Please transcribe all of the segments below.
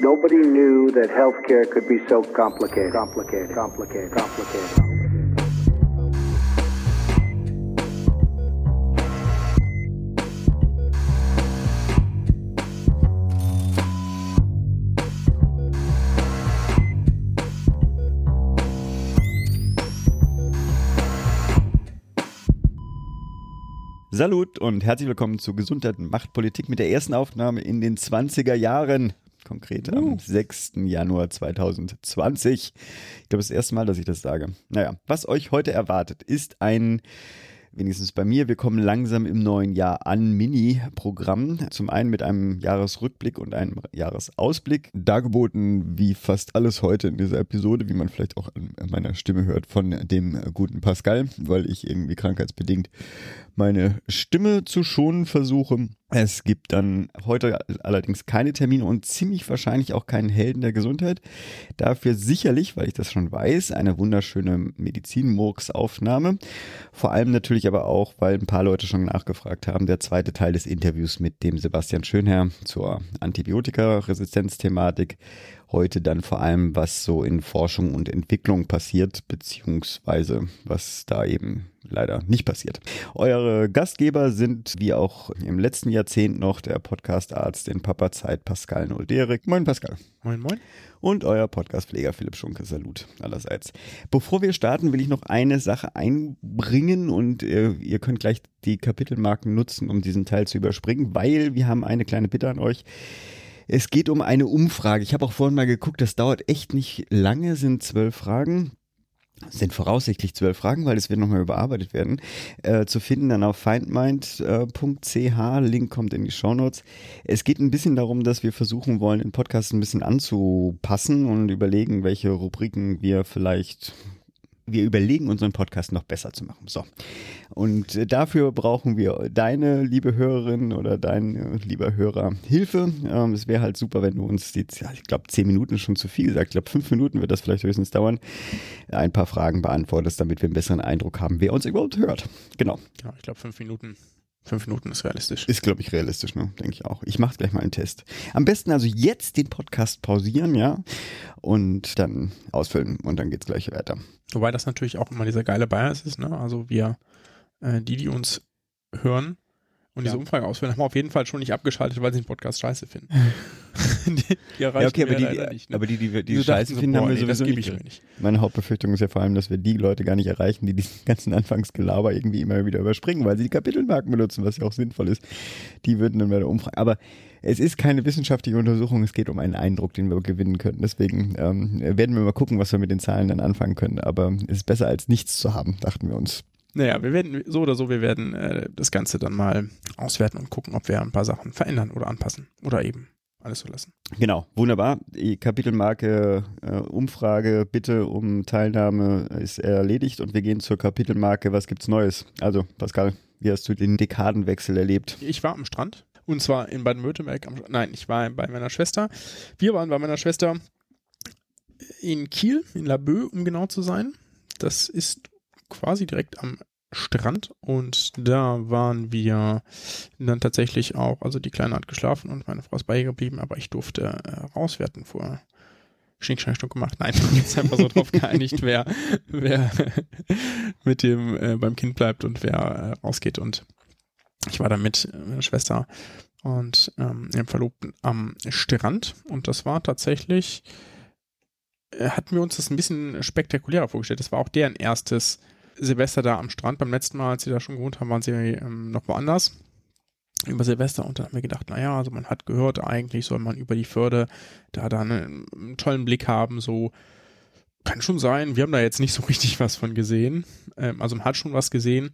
Nobody knew that healthcare could be so complicated, complicated, complicated, complicated. Salut und herzlich willkommen zu Gesundheit und Machtpolitik mit der ersten Aufnahme in den 20er Jahren. Konkret am 6. Januar 2020. Ich glaube, das erste Mal, dass ich das sage. Naja, was euch heute erwartet, ist ein wenigstens bei mir. Wir kommen langsam im neuen Jahr an. Mini-Programm. Zum einen mit einem Jahresrückblick und einem Jahresausblick. Dargeboten, wie fast alles heute in dieser Episode, wie man vielleicht auch an meiner Stimme hört, von dem guten Pascal, weil ich irgendwie krankheitsbedingt meine Stimme zu schonen versuche. Es gibt dann heute allerdings keine Termine und ziemlich wahrscheinlich auch keinen Helden der Gesundheit. Dafür sicherlich, weil ich das schon weiß, eine wunderschöne Medizin-Murks-Aufnahme. Vor allem natürlich aber auch, weil ein paar Leute schon nachgefragt haben, der zweite Teil des Interviews mit dem Sebastian Schönherr zur Antibiotikaresistenzthematik heute dann vor allem, was so in Forschung und Entwicklung passiert, beziehungsweise was da eben leider nicht passiert. Eure Gastgeber sind wie auch im letzten Jahrzehnt noch der Podcast-Arzt in Papa Zeit Pascal Nolderik. Moin Pascal. Moin, moin. Und euer Podcast-Pfleger Philipp Schunke. Salut allerseits. Bevor wir starten, will ich noch eine Sache einbringen und äh, ihr könnt gleich die Kapitelmarken nutzen, um diesen Teil zu überspringen, weil wir haben eine kleine Bitte an euch. Es geht um eine Umfrage. Ich habe auch vorhin mal geguckt, das dauert echt nicht lange, sind zwölf Fragen. Sind voraussichtlich zwölf Fragen, weil es wird nochmal überarbeitet werden. Äh, zu finden dann auf findmind.ch. Link kommt in die Shownotes. Es geht ein bisschen darum, dass wir versuchen wollen, den Podcast ein bisschen anzupassen und überlegen, welche Rubriken wir vielleicht wir überlegen, unseren Podcast noch besser zu machen. So. Und äh, dafür brauchen wir deine, liebe Hörerin oder dein äh, lieber Hörer, Hilfe. Ähm, es wäre halt super, wenn du uns die, ich glaube, zehn Minuten schon zu viel gesagt. Ich glaube, fünf Minuten wird das vielleicht höchstens dauern, ein paar Fragen beantwortest, damit wir einen besseren Eindruck haben, wer uns überhaupt hört. Genau. Ja, ich glaube, fünf Minuten Fünf Minuten ist realistisch. Ist, glaube ich, realistisch, ne? Denke ich auch. Ich mache gleich mal einen Test. Am besten also jetzt den Podcast pausieren, ja, und dann ausfüllen und dann geht's gleich weiter. Wobei das natürlich auch immer dieser geile Bias ist, ne? Also wir, äh, die, die uns hören, und diese Umfrage ausführen, haben wir auf jeden Fall schon nicht abgeschaltet, weil sie den Podcast scheiße finden. die, die ja, okay, aber die, nicht, ne? aber die, die, die, die scheiße so, finden, boah, haben wir nee, sowieso nicht. nicht. Meine Hauptbefürchtung ist ja vor allem, dass wir die Leute gar nicht erreichen, die diesen ganzen Anfangsgelaber irgendwie immer wieder überspringen, weil sie die Kapitelmarken benutzen, was ja auch sinnvoll ist. Die würden dann bei der Umfrage. Aber es ist keine wissenschaftliche Untersuchung, es geht um einen Eindruck, den wir gewinnen können. Deswegen ähm, werden wir mal gucken, was wir mit den Zahlen dann anfangen können. Aber es ist besser als nichts zu haben, dachten wir uns. Naja, wir werden so oder so, wir werden äh, das Ganze dann mal auswerten und gucken, ob wir ein paar Sachen verändern oder anpassen oder eben alles so lassen. Genau, wunderbar. Die Kapitelmarke äh, Umfrage, bitte um Teilnahme ist erledigt und wir gehen zur Kapitelmarke, was gibt's Neues? Also, Pascal, wie hast du den Dekadenwechsel erlebt? Ich war am Strand und zwar in Baden-Württemberg. Nein, ich war bei meiner Schwester. Wir waren bei meiner Schwester in Kiel, in Laboe, um genau zu sein. Das ist quasi direkt am Strand und da waren wir dann tatsächlich auch, also die Kleine hat geschlafen und meine Frau ist bei ihr geblieben, aber ich durfte äh, rauswerten vor Schnickschnackstück gemacht. Nein, sind einfach so drauf geeinigt, wer, wer mit dem äh, beim Kind bleibt und wer äh, rausgeht und ich war da mit meiner Schwester und ähm, Verlobten am Strand und das war tatsächlich äh, hatten wir uns das ein bisschen spektakulärer vorgestellt. Das war auch deren erstes Silvester da am Strand. Beim letzten Mal, als sie da schon gewohnt haben, waren sie ähm, noch woanders über Silvester und dann haben wir gedacht, naja, also man hat gehört, eigentlich soll man über die Förde da dann einen, einen, tollen Blick haben, so kann schon sein. Wir haben da jetzt nicht so richtig was von gesehen. Ähm, also man hat schon was gesehen,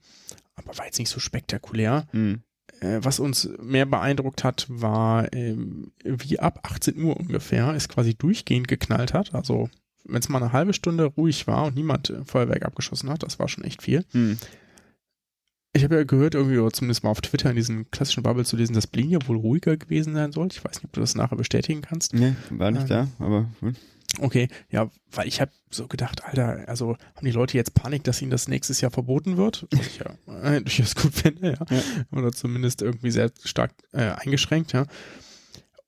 aber war jetzt nicht so spektakulär. Mhm. Äh, was uns mehr beeindruckt hat, war, ähm, wie ab 18 Uhr ungefähr es quasi durchgehend geknallt hat. Also wenn es mal eine halbe Stunde ruhig war und niemand äh, Feuerwerk abgeschossen hat, das war schon echt viel. Hm. Ich habe ja gehört, irgendwie, oder zumindest mal auf Twitter in diesen klassischen Bubble zu lesen, dass Bling ja wohl ruhiger gewesen sein soll. Ich weiß nicht, ob du das nachher bestätigen kannst. Nee, war nicht ähm, da, aber gut. Okay, ja, weil ich habe so gedacht, Alter, also haben die Leute jetzt Panik, dass ihnen das nächstes Jahr verboten wird? Was ich ja äh, durchaus gut finde, ja. ja. Oder zumindest irgendwie sehr stark äh, eingeschränkt, ja.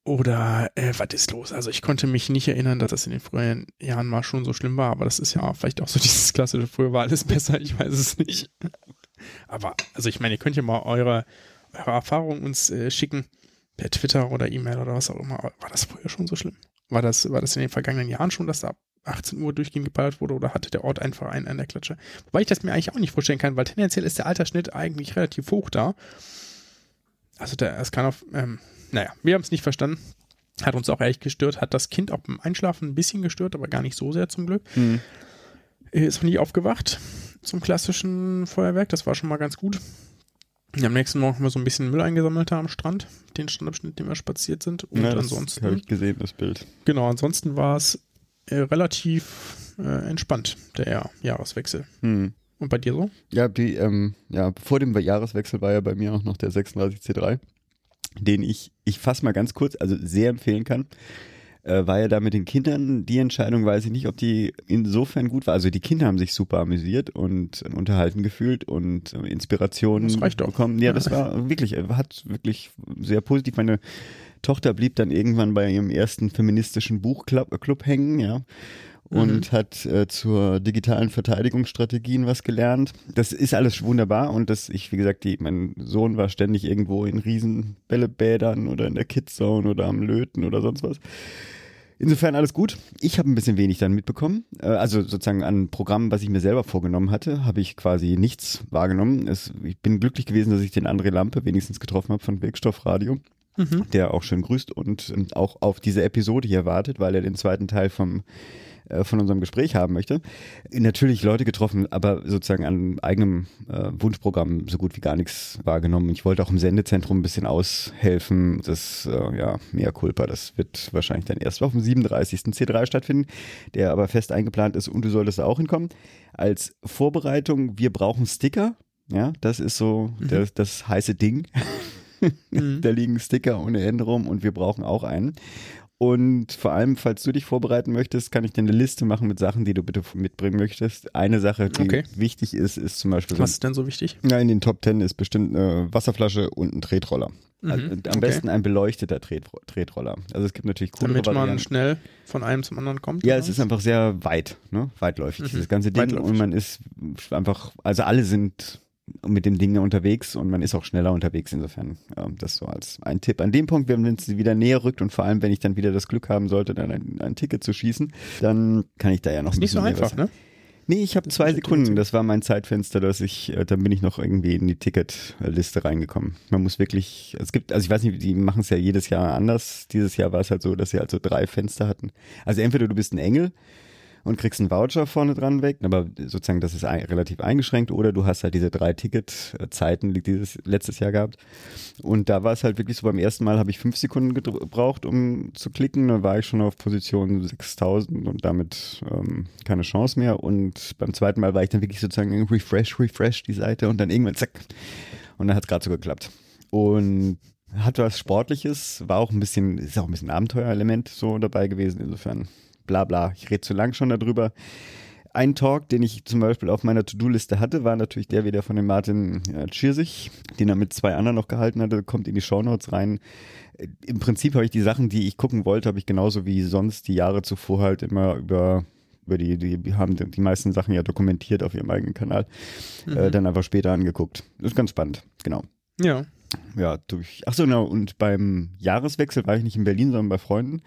Oder äh, was ist los? Also ich konnte mich nicht erinnern, dass das in den früheren Jahren mal schon so schlimm war, aber das ist ja vielleicht auch so dieses klassische, früher war alles besser, ich weiß es nicht. Aber, also ich meine, ihr könnt ja mal eure, eure Erfahrungen uns äh, schicken, per Twitter oder E-Mail oder was auch immer. War das früher schon so schlimm? War das, war das in den vergangenen Jahren schon, dass da ab 18 Uhr durchgehend geballert wurde oder hatte der Ort einfach einen an der Klatsche? Wobei ich das mir eigentlich auch nicht vorstellen kann, weil tendenziell ist der Altersschnitt eigentlich relativ hoch da. Also der, es kann auf, ähm, naja, wir haben es nicht verstanden. Hat uns auch ehrlich gestört, hat das Kind auch beim Einschlafen ein bisschen gestört, aber gar nicht so sehr zum Glück. Hm. Ist noch nie aufgewacht zum klassischen Feuerwerk, das war schon mal ganz gut. Am nächsten Morgen haben wir so ein bisschen Müll eingesammelt da am Strand, den Strandabschnitt, den wir spaziert sind. Und Ja, ansonsten, habe ich gesehen, das Bild. genau, ansonsten war es äh, relativ äh, entspannt, der Jahr Jahreswechsel. Hm. Und bei dir so? Ja, die, ähm, ja, vor dem Jahreswechsel war ja bei mir auch noch der 36C3, den ich, ich fasse mal ganz kurz, also sehr empfehlen kann. Äh, war ja da mit den Kindern die Entscheidung, weiß ich nicht, ob die insofern gut war. Also die Kinder haben sich super amüsiert und unterhalten gefühlt und äh, Inspirationen bekommen. Ja, das war wirklich, äh, hat wirklich sehr positiv. Meine Tochter blieb dann irgendwann bei ihrem ersten feministischen Buchclub äh, hängen, ja. Und hat äh, zur digitalen Verteidigungsstrategien was gelernt. Das ist alles wunderbar und das, ich, wie gesagt, die, mein Sohn war ständig irgendwo in Riesenbällebädern oder in der Kidzone oder am Löten oder sonst was. Insofern alles gut. Ich habe ein bisschen wenig dann mitbekommen. Äh, Also sozusagen an Programmen, was ich mir selber vorgenommen hatte, habe ich quasi nichts wahrgenommen. Es, ich bin glücklich gewesen, dass ich den André Lampe wenigstens getroffen habe von Wirkstoffradio, der auch schön grüßt und ähm, auch auf diese Episode hier wartet, weil er den zweiten Teil vom äh, von unserem Gespräch haben möchte. Natürlich Leute getroffen, aber sozusagen an eigenem äh, Wunschprogramm so gut wie gar nichts wahrgenommen. Ich wollte auch im Sendezentrum ein bisschen aushelfen. Das, äh, ja, mehr Culpa, das wird wahrscheinlich dann erst auf dem 37. C3 stattfinden, der aber fest eingeplant ist und du solltest auch hinkommen. Als Vorbereitung, wir brauchen Sticker. Ja, das ist so das, das heiße Ding. da liegen Sticker ohne Ende rum und wir brauchen auch einen. Und vor allem, falls du dich vorbereiten möchtest, kann ich dir eine Liste machen mit Sachen, die du bitte mitbringen möchtest. Eine Sache, die Okay. wichtig ist, ist zum Beispiel, Was ist denn so wichtig? ja, in den Top Ten ist bestimmt eine Wasserflasche und ein Tretroller. Also, am Mhm, okay. besten ein beleuchteter Tret Tretroller. Also es gibt natürlich coole Damit man Varianten. schnell von einem zum anderen kommt? Ja, es ist einfach sehr weit, ne? weitläufig, Mhm. dieses ganze Ding. Weitläufig. Und man ist einfach, also alle sind mit dem Ding unterwegs und man ist auch schneller unterwegs. Insofern, ähm, das so als ein Tipp. An dem Punkt, wenn es wieder näher rückt und vor allem, wenn ich dann wieder das Glück haben sollte, dann ein, ein Ticket zu schießen, dann kann ich da ja noch Ist ein nicht so bisschen einfach, ne? Nee, ich habe zwei Sekunden. Das war mein Zeitfenster, dass ich, äh, dann bin ich noch irgendwie in die Ticketliste reingekommen. Man muss wirklich, es gibt, also ich weiß nicht, die machen es ja jedes Jahr anders. Dieses Jahr war es halt so, dass sie halt so drei Fenster hatten. Also entweder du bist ein Engel und kriegst einen Voucher vorne dran weg, aber sozusagen das ist ein, relativ eingeschränkt, oder du hast halt diese drei Ticketzeiten, die dieses letztes Jahr gehabt. Und da war es halt wirklich so, beim ersten Mal habe ich fünf Sekunden gebraucht, um zu klicken, dann war ich schon auf Position 6000 und damit ähm, keine Chance mehr. Und beim zweiten Mal war ich dann wirklich sozusagen refresh, refresh die Seite und dann irgendwann zack. Und dann hat es gerade so geklappt. Und hat was Sportliches, war auch ein bisschen, ist auch ein bisschen Abenteuerelement so dabei gewesen, insofern bla bla. Ich rede zu lang schon darüber. Ein Talk, den ich zum Beispiel auf meiner To-Do-Liste hatte, war natürlich der wieder von dem Martin äh, Tschirsich, den er mit zwei anderen noch gehalten hatte, kommt in die Shownotes rein. Äh, Im Prinzip habe ich die Sachen, die ich gucken wollte, habe ich genauso wie sonst die Jahre zuvor halt immer über über die, die haben die meisten Sachen ja dokumentiert auf ihrem eigenen Kanal, äh, dann einfach später angeguckt. Das ist ganz spannend, genau. Ja. Ja, durch. Ach so, genau. Und beim Jahreswechsel war ich nicht in Berlin, sondern bei Freunden.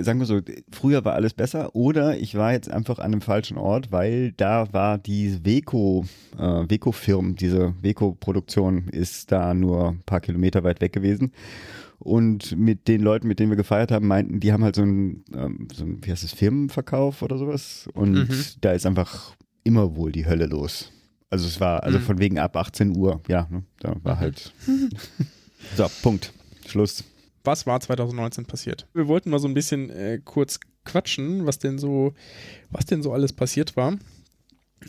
Sagen wir so, früher war alles besser oder ich war jetzt einfach an einem falschen Ort, weil da war die Weco, äh, Weco-Firm, diese Weco-Produktion ist da nur ein paar Kilometer weit weg gewesen. Und mit den Leuten, mit denen wir gefeiert haben, meinten, die haben halt so ein, ähm, so ein wie heißt es, Firmenverkauf oder sowas. Und Mhm. da ist einfach immer wohl die Hölle los. Also es war, also Mhm. von wegen ab 18 Uhr, ja, ne, da war halt. so, Punkt. Schluss. Was war 2019 passiert? Wir wollten mal so ein bisschen äh, kurz quatschen, was denn so, was denn so alles passiert war.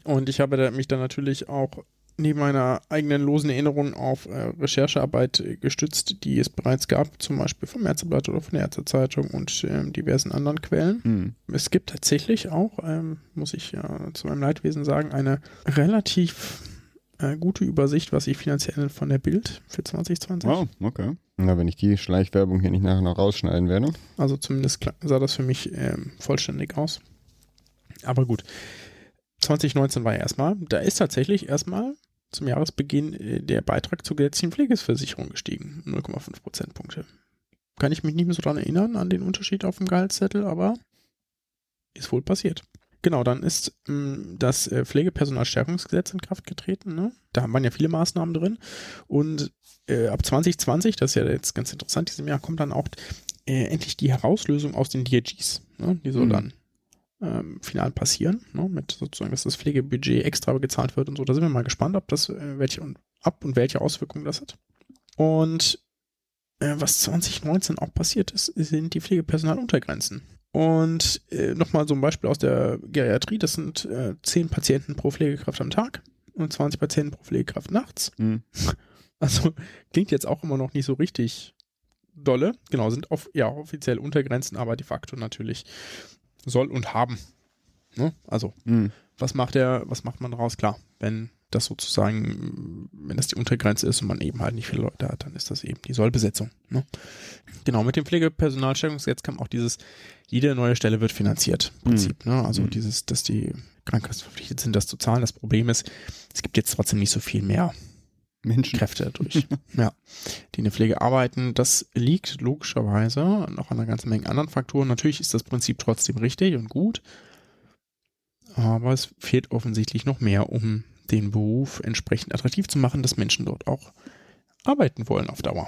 Und ich habe mich dann natürlich auch neben meiner eigenen losen Erinnerung auf äh, Recherchearbeit äh, gestützt, die es bereits gab, zum Beispiel vom Ärzteblatt oder von der Ärztezeitung und ähm, diversen anderen Quellen. Hm. Es gibt tatsächlich auch, ähm, muss ich ja zu meinem Leidwesen sagen, eine relativ äh, gute Übersicht, was ich finanziell von der Bild für 2020. Wow, okay. Na, wenn ich die Schleichwerbung hier nicht nachher noch rausschneiden werde. Also zumindest sah das für mich ähm, vollständig aus. Aber gut. 2019 war ja erstmal, da ist tatsächlich erstmal zum Jahresbeginn äh, der Beitrag zur gesetzlichen Pflegeversicherung gestiegen. 0,5 Prozentpunkte. Kann ich mich nicht mehr so dran erinnern, an den Unterschied auf dem Gehaltszettel, aber ist wohl passiert. Genau, dann ist mh, das äh, Pflegepersonalstärkungsgesetz in Kraft getreten. Ne? Da waren ja viele Maßnahmen drin. Und äh, ab 2020, das ist ja jetzt ganz interessant, diesem Jahr kommt dann auch äh, endlich die Herauslösung aus den DRGs. Ne? Die soll Mhm. dann ähm, final passieren, ne? mit sozusagen, dass das Pflegebudget extra gezahlt wird und so. Da sind wir mal gespannt, ob das äh, welche und ab und welche Auswirkungen das hat. Und äh, was 2019 auch passiert ist, sind die Pflegepersonaluntergrenzen. Und äh, nochmal so ein Beispiel aus der Geriatrie, das sind äh, 10 Patienten pro Pflegekraft am Tag und 20 Patienten pro Pflegekraft nachts. Mhm. Also klingt jetzt auch immer noch nicht so richtig dolle. Genau, sind auf, ja offiziell Untergrenzen, aber de facto natürlich soll und haben. Ne? Also, Mhm. was macht der, was macht man daraus? Klar, wenn das sozusagen, wenn das die Untergrenze ist und man eben halt nicht viele Leute hat, dann ist das eben die Sollbesetzung. Ne? Genau, mit dem Pflegepersonalstärkungsgesetz kam auch dieses, jede neue Stelle wird finanziert, Prinzip. Ne? Also Mhm. dieses, dass die Krankenkassen verpflichtet sind, das zu zahlen. Das Problem ist, es gibt jetzt trotzdem nicht so viel mehr Menschen. Kräfte dadurch, ja, die in der Pflege arbeiten. Das liegt logischerweise noch an einer ganzen Menge anderen Faktoren. Natürlich ist das Prinzip trotzdem richtig und gut, aber es fehlt offensichtlich noch mehr, um den Beruf entsprechend attraktiv zu machen, dass Menschen dort auch arbeiten wollen auf Dauer.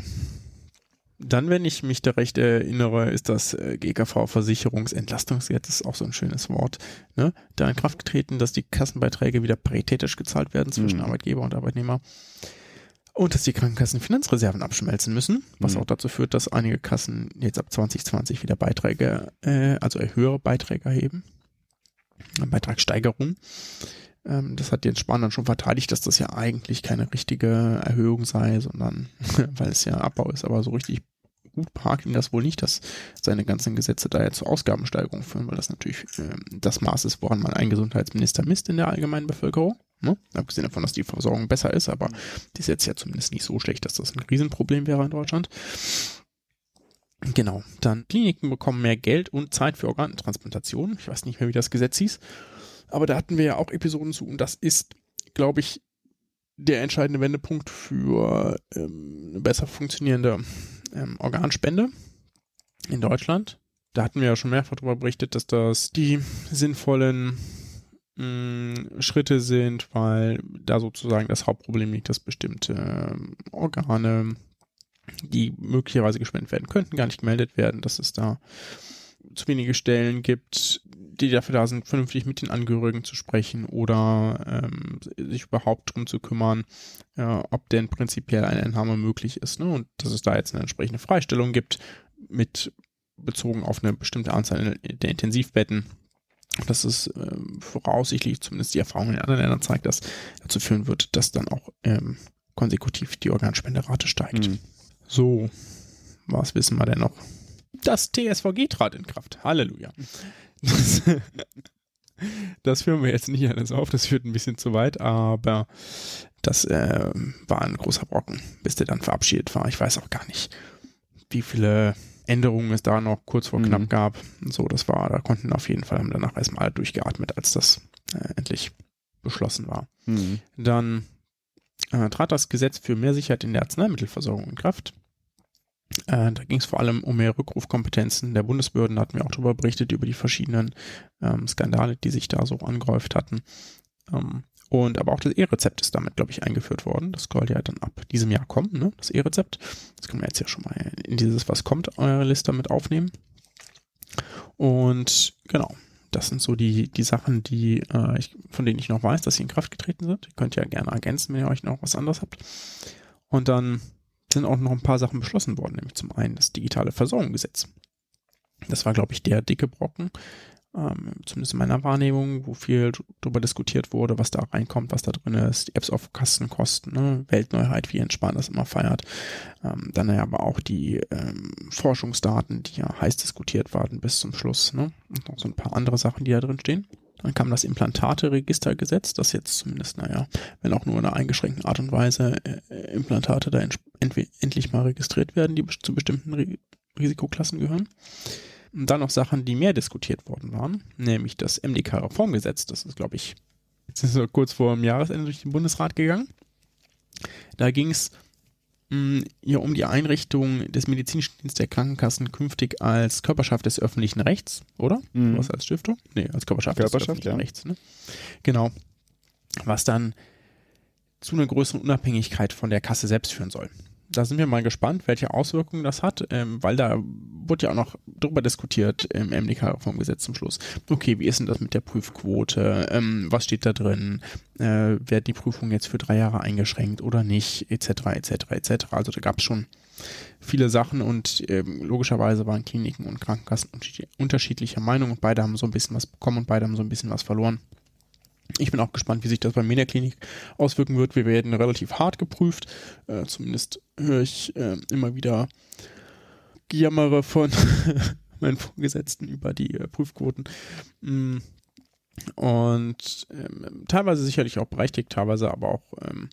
Dann, wenn ich mich da recht erinnere, ist das äh, GKV-Versicherungsentlastungsgesetz, das ist auch so ein schönes Wort, ne? da in Kraft getreten, dass die Kassenbeiträge wieder paritätisch gezahlt werden zwischen Mhm. Arbeitgeber und Arbeitnehmer. Und dass die Krankenkassen Finanzreserven abschmelzen müssen, was Mhm. auch dazu führt, dass einige Kassen jetzt ab 2020 wieder Beiträge, äh, also höhere Beiträge erheben. Beitragssteigerung. Ähm, das hat Jens Spahn dann schon verteidigt, dass das ja eigentlich keine richtige Erhöhung sei, sondern weil es ja Abbau ist, aber so richtig gut parkt ihn das wohl nicht, dass seine ganzen Gesetze da ja zur Ausgabensteigerung führen, weil das natürlich ähm, das Maß ist, woran man einen Gesundheitsminister misst in der allgemeinen Bevölkerung. Ne? Abgesehen davon, dass die Versorgung besser ist, aber die ist jetzt ja zumindest nicht so schlecht, dass das ein Riesenproblem wäre in Deutschland. Genau, dann Kliniken bekommen mehr Geld und Zeit für Organtransplantation. Ich weiß nicht mehr, wie das Gesetz hieß, aber da hatten wir ja auch Episoden zu und das ist, glaube ich, der entscheidende Wendepunkt für ähm, eine besser funktionierende ähm, Organspende in Deutschland. Da hatten wir ja schon mehrfach darüber berichtet, dass das die sinnvollen mh, Schritte sind, weil da sozusagen das Hauptproblem liegt, dass bestimmte ähm, Organe, die möglicherweise gespendet werden könnten, gar nicht gemeldet werden, dass es da zu wenige Stellen gibt, die dafür da sind, vernünftig mit den Angehörigen zu sprechen oder ähm, sich überhaupt drum zu kümmern, äh, ob denn prinzipiell eine Entnahme möglich ist. Ne? Und dass es da jetzt eine entsprechende Freistellung gibt, mit bezogen auf eine bestimmte Anzahl der Intensivbetten. Das ist ähm, voraussichtlich, zumindest die Erfahrung in anderen Ländern zeigt, dass dazu führen wird, dass dann auch ähm, konsekutiv die Organspenderate steigt. Mhm. So, was wissen wir denn noch? Das TSVG trat in Kraft. Halleluja. Das, das führen wir jetzt nicht alles auf, das führt ein bisschen zu weit, aber das äh, war ein großer Brocken, bis der dann verabschiedet war. Ich weiß auch gar nicht, wie viele Änderungen es da noch kurz vor Mhm. knapp gab. So, das war, da konnten auf jeden Fall, haben danach erstmal durchgeatmet, als das äh, endlich beschlossen war. Mhm. Dann äh, trat das Gesetz für mehr Sicherheit in der Arzneimittelversorgung in Kraft. Äh, da ging es vor allem um mehr Rückrufkompetenzen der Bundesbehörden. Da hatten wir auch darüber berichtet, über die verschiedenen ähm, Skandale, die sich da so angehäuft hatten. Ähm, und aber auch das E-Rezept ist damit, glaube ich, eingeführt worden. Das soll ja dann ab diesem Jahr kommen, ne? das E-Rezept. Das können wir jetzt ja schon mal in dieses Was kommt eure Liste mit aufnehmen. Und genau, das sind so die, die Sachen, die äh, ich, von denen ich noch weiß, dass sie in Kraft getreten sind. Ihr könnt ja gerne ergänzen, wenn ihr euch noch was anderes habt. Und dann sind auch noch ein paar Sachen beschlossen worden, nämlich zum einen das digitale Versorgungsgesetz. Das war, glaube ich, der dicke Brocken, ähm, zumindest in meiner Wahrnehmung, wo viel darüber diskutiert wurde, was da reinkommt, was da drin ist, die Apps auf Kastenkosten, ne? Weltneuheit, wie entspannt das immer feiert. Ähm, dann ja aber auch die ähm, Forschungsdaten, die ja heiß diskutiert waren bis zum Schluss, ne? Und noch so ein paar andere Sachen, die da drin stehen. Dann kam das Implantate-Registergesetz, das jetzt zumindest, naja, wenn auch nur in einer eingeschränkten Art und Weise äh, Implantate da endlich mal registriert werden, die zu bestimmten Ri Risikoklassen gehören. Und dann noch Sachen, die mehr diskutiert worden waren, nämlich das MDK-Reformgesetz. Das ist, glaube ich, jetzt ist kurz vor dem Jahresende durch den Bundesrat gegangen. Da ging es ja um die Einrichtung des medizinischen Dienstes der Krankenkassen künftig als Körperschaft des öffentlichen Rechts, oder? Mhm. Was als Stiftung? Nee, als Körperschaft, Körperschaft, des öffentlichen ja. Rechts. Ne? Genau. Was dann zu einer größeren Unabhängigkeit von der Kasse selbst führen soll. Da sind wir mal gespannt, welche Auswirkungen das hat, ähm, weil da wurde ja auch noch drüber diskutiert im MDK-Reformgesetz zum Schluss. Okay, wie ist denn das mit der Prüfquote? Ähm, was steht da drin? Äh, werden die Prüfungen jetzt für drei Jahre eingeschränkt oder nicht? Etc., etc., etc. Also da gab es schon viele Sachen und ähm, logischerweise waren Kliniken und Krankenkassen unterschied- unterschiedlicher Meinung und beide haben so ein bisschen was bekommen und beide haben so ein bisschen was verloren. Ich bin auch gespannt, wie sich das bei mir in der Klinik auswirken wird. Wir werden relativ hart geprüft. Äh, zumindest höre ich äh, immer wieder Gejammere von meinen Vorgesetzten über die äh, Prüfquoten. Mm. Und ähm, teilweise sicherlich auch berechtigt, teilweise aber auch, ähm,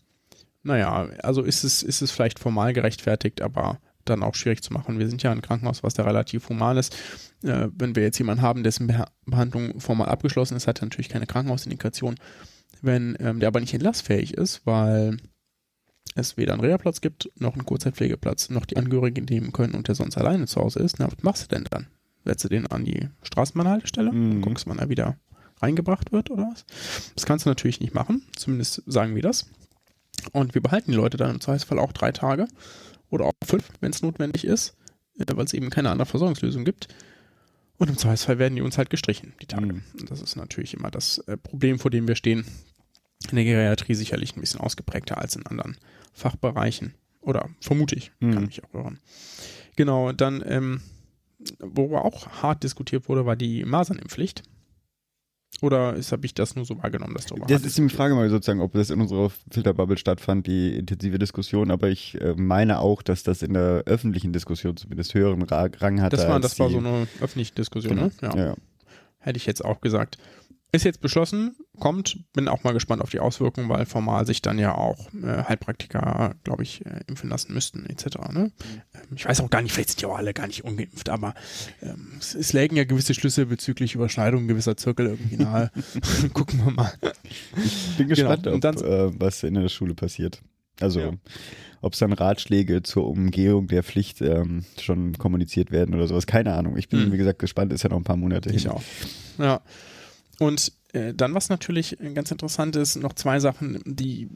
naja, also ist es, ist es vielleicht formal gerechtfertigt, aber dann auch schwierig zu machen. Wir sind ja ein Krankenhaus, was da relativ human ist. Äh, wenn wir jetzt jemanden haben, dessen Beha Behandlung formal abgeschlossen ist, hat er natürlich keine Krankenhausindikation. Wenn ähm, der aber nicht entlassfähig ist, weil es weder einen Reha-Platz gibt, noch einen Kurzzeitpflegeplatz, noch die Angehörigen nehmen können und der sonst alleine zu Hause ist, na, was machst du denn dann? Setzt du den an die Straßenbahnhaltestelle Mhm. und guckst, wann er wieder reingebracht wird oder was? Das kannst du natürlich nicht machen, zumindest sagen wir das. Und wir behalten die Leute dann im Zweifelsfall auch drei Tage oder auch fünf, wenn es notwendig ist, äh, weil es eben keine andere Versorgungslösung gibt. Und im Zweifelsfall werden die uns halt gestrichen, die Tage. Mhm. Und das ist natürlich immer das äh, Problem, vor dem wir stehen. In der Geriatrie sicherlich ein bisschen ausgeprägter als in anderen Fachbereichen. Oder vermute ich, kann Mhm. mich auch irren. Genau, dann, ähm, worüber auch hart diskutiert wurde, war die Masernimpflicht. Oder habe ich das nur so wahrgenommen, dass darüber Das ist die Frage mal sozusagen, ob das in unserer Filterbubble stattfand, die intensive Diskussion, aber ich äh, meine auch, dass das in der öffentlichen Diskussion zumindest höheren Ra Rang hatte. Das war, das war so eine öffentliche Diskussion, Genau. ne? Ja. Ja. Hätte ich jetzt auch gesagt. Ist jetzt beschlossen, kommt, bin auch mal gespannt auf die Auswirkungen, weil formal sich dann ja auch äh, Heilpraktiker, glaube ich, äh, impfen lassen müssten, etc. Ne? Ähm, ich weiß auch gar nicht, vielleicht sind ja auch alle gar nicht ungeimpft, aber ähm, es, es lägen ja gewisse Schlüsse bezüglich Überschneidungen gewisser Zirkel irgendwie nahe. Gucken wir mal. Bin gespannt, Genau. Und ob, dann- äh, was in der Schule passiert. Also, Ja. ob es dann Ratschläge zur Umgehung der Pflicht ähm, schon kommuniziert werden oder sowas. Keine Ahnung. Ich bin, Hm. wie gesagt, gespannt. Ist ja noch ein paar Monate Ich hin. auch. Ja. Und äh, dann, was natürlich äh, ganz interessant ist, noch zwei Sachen, die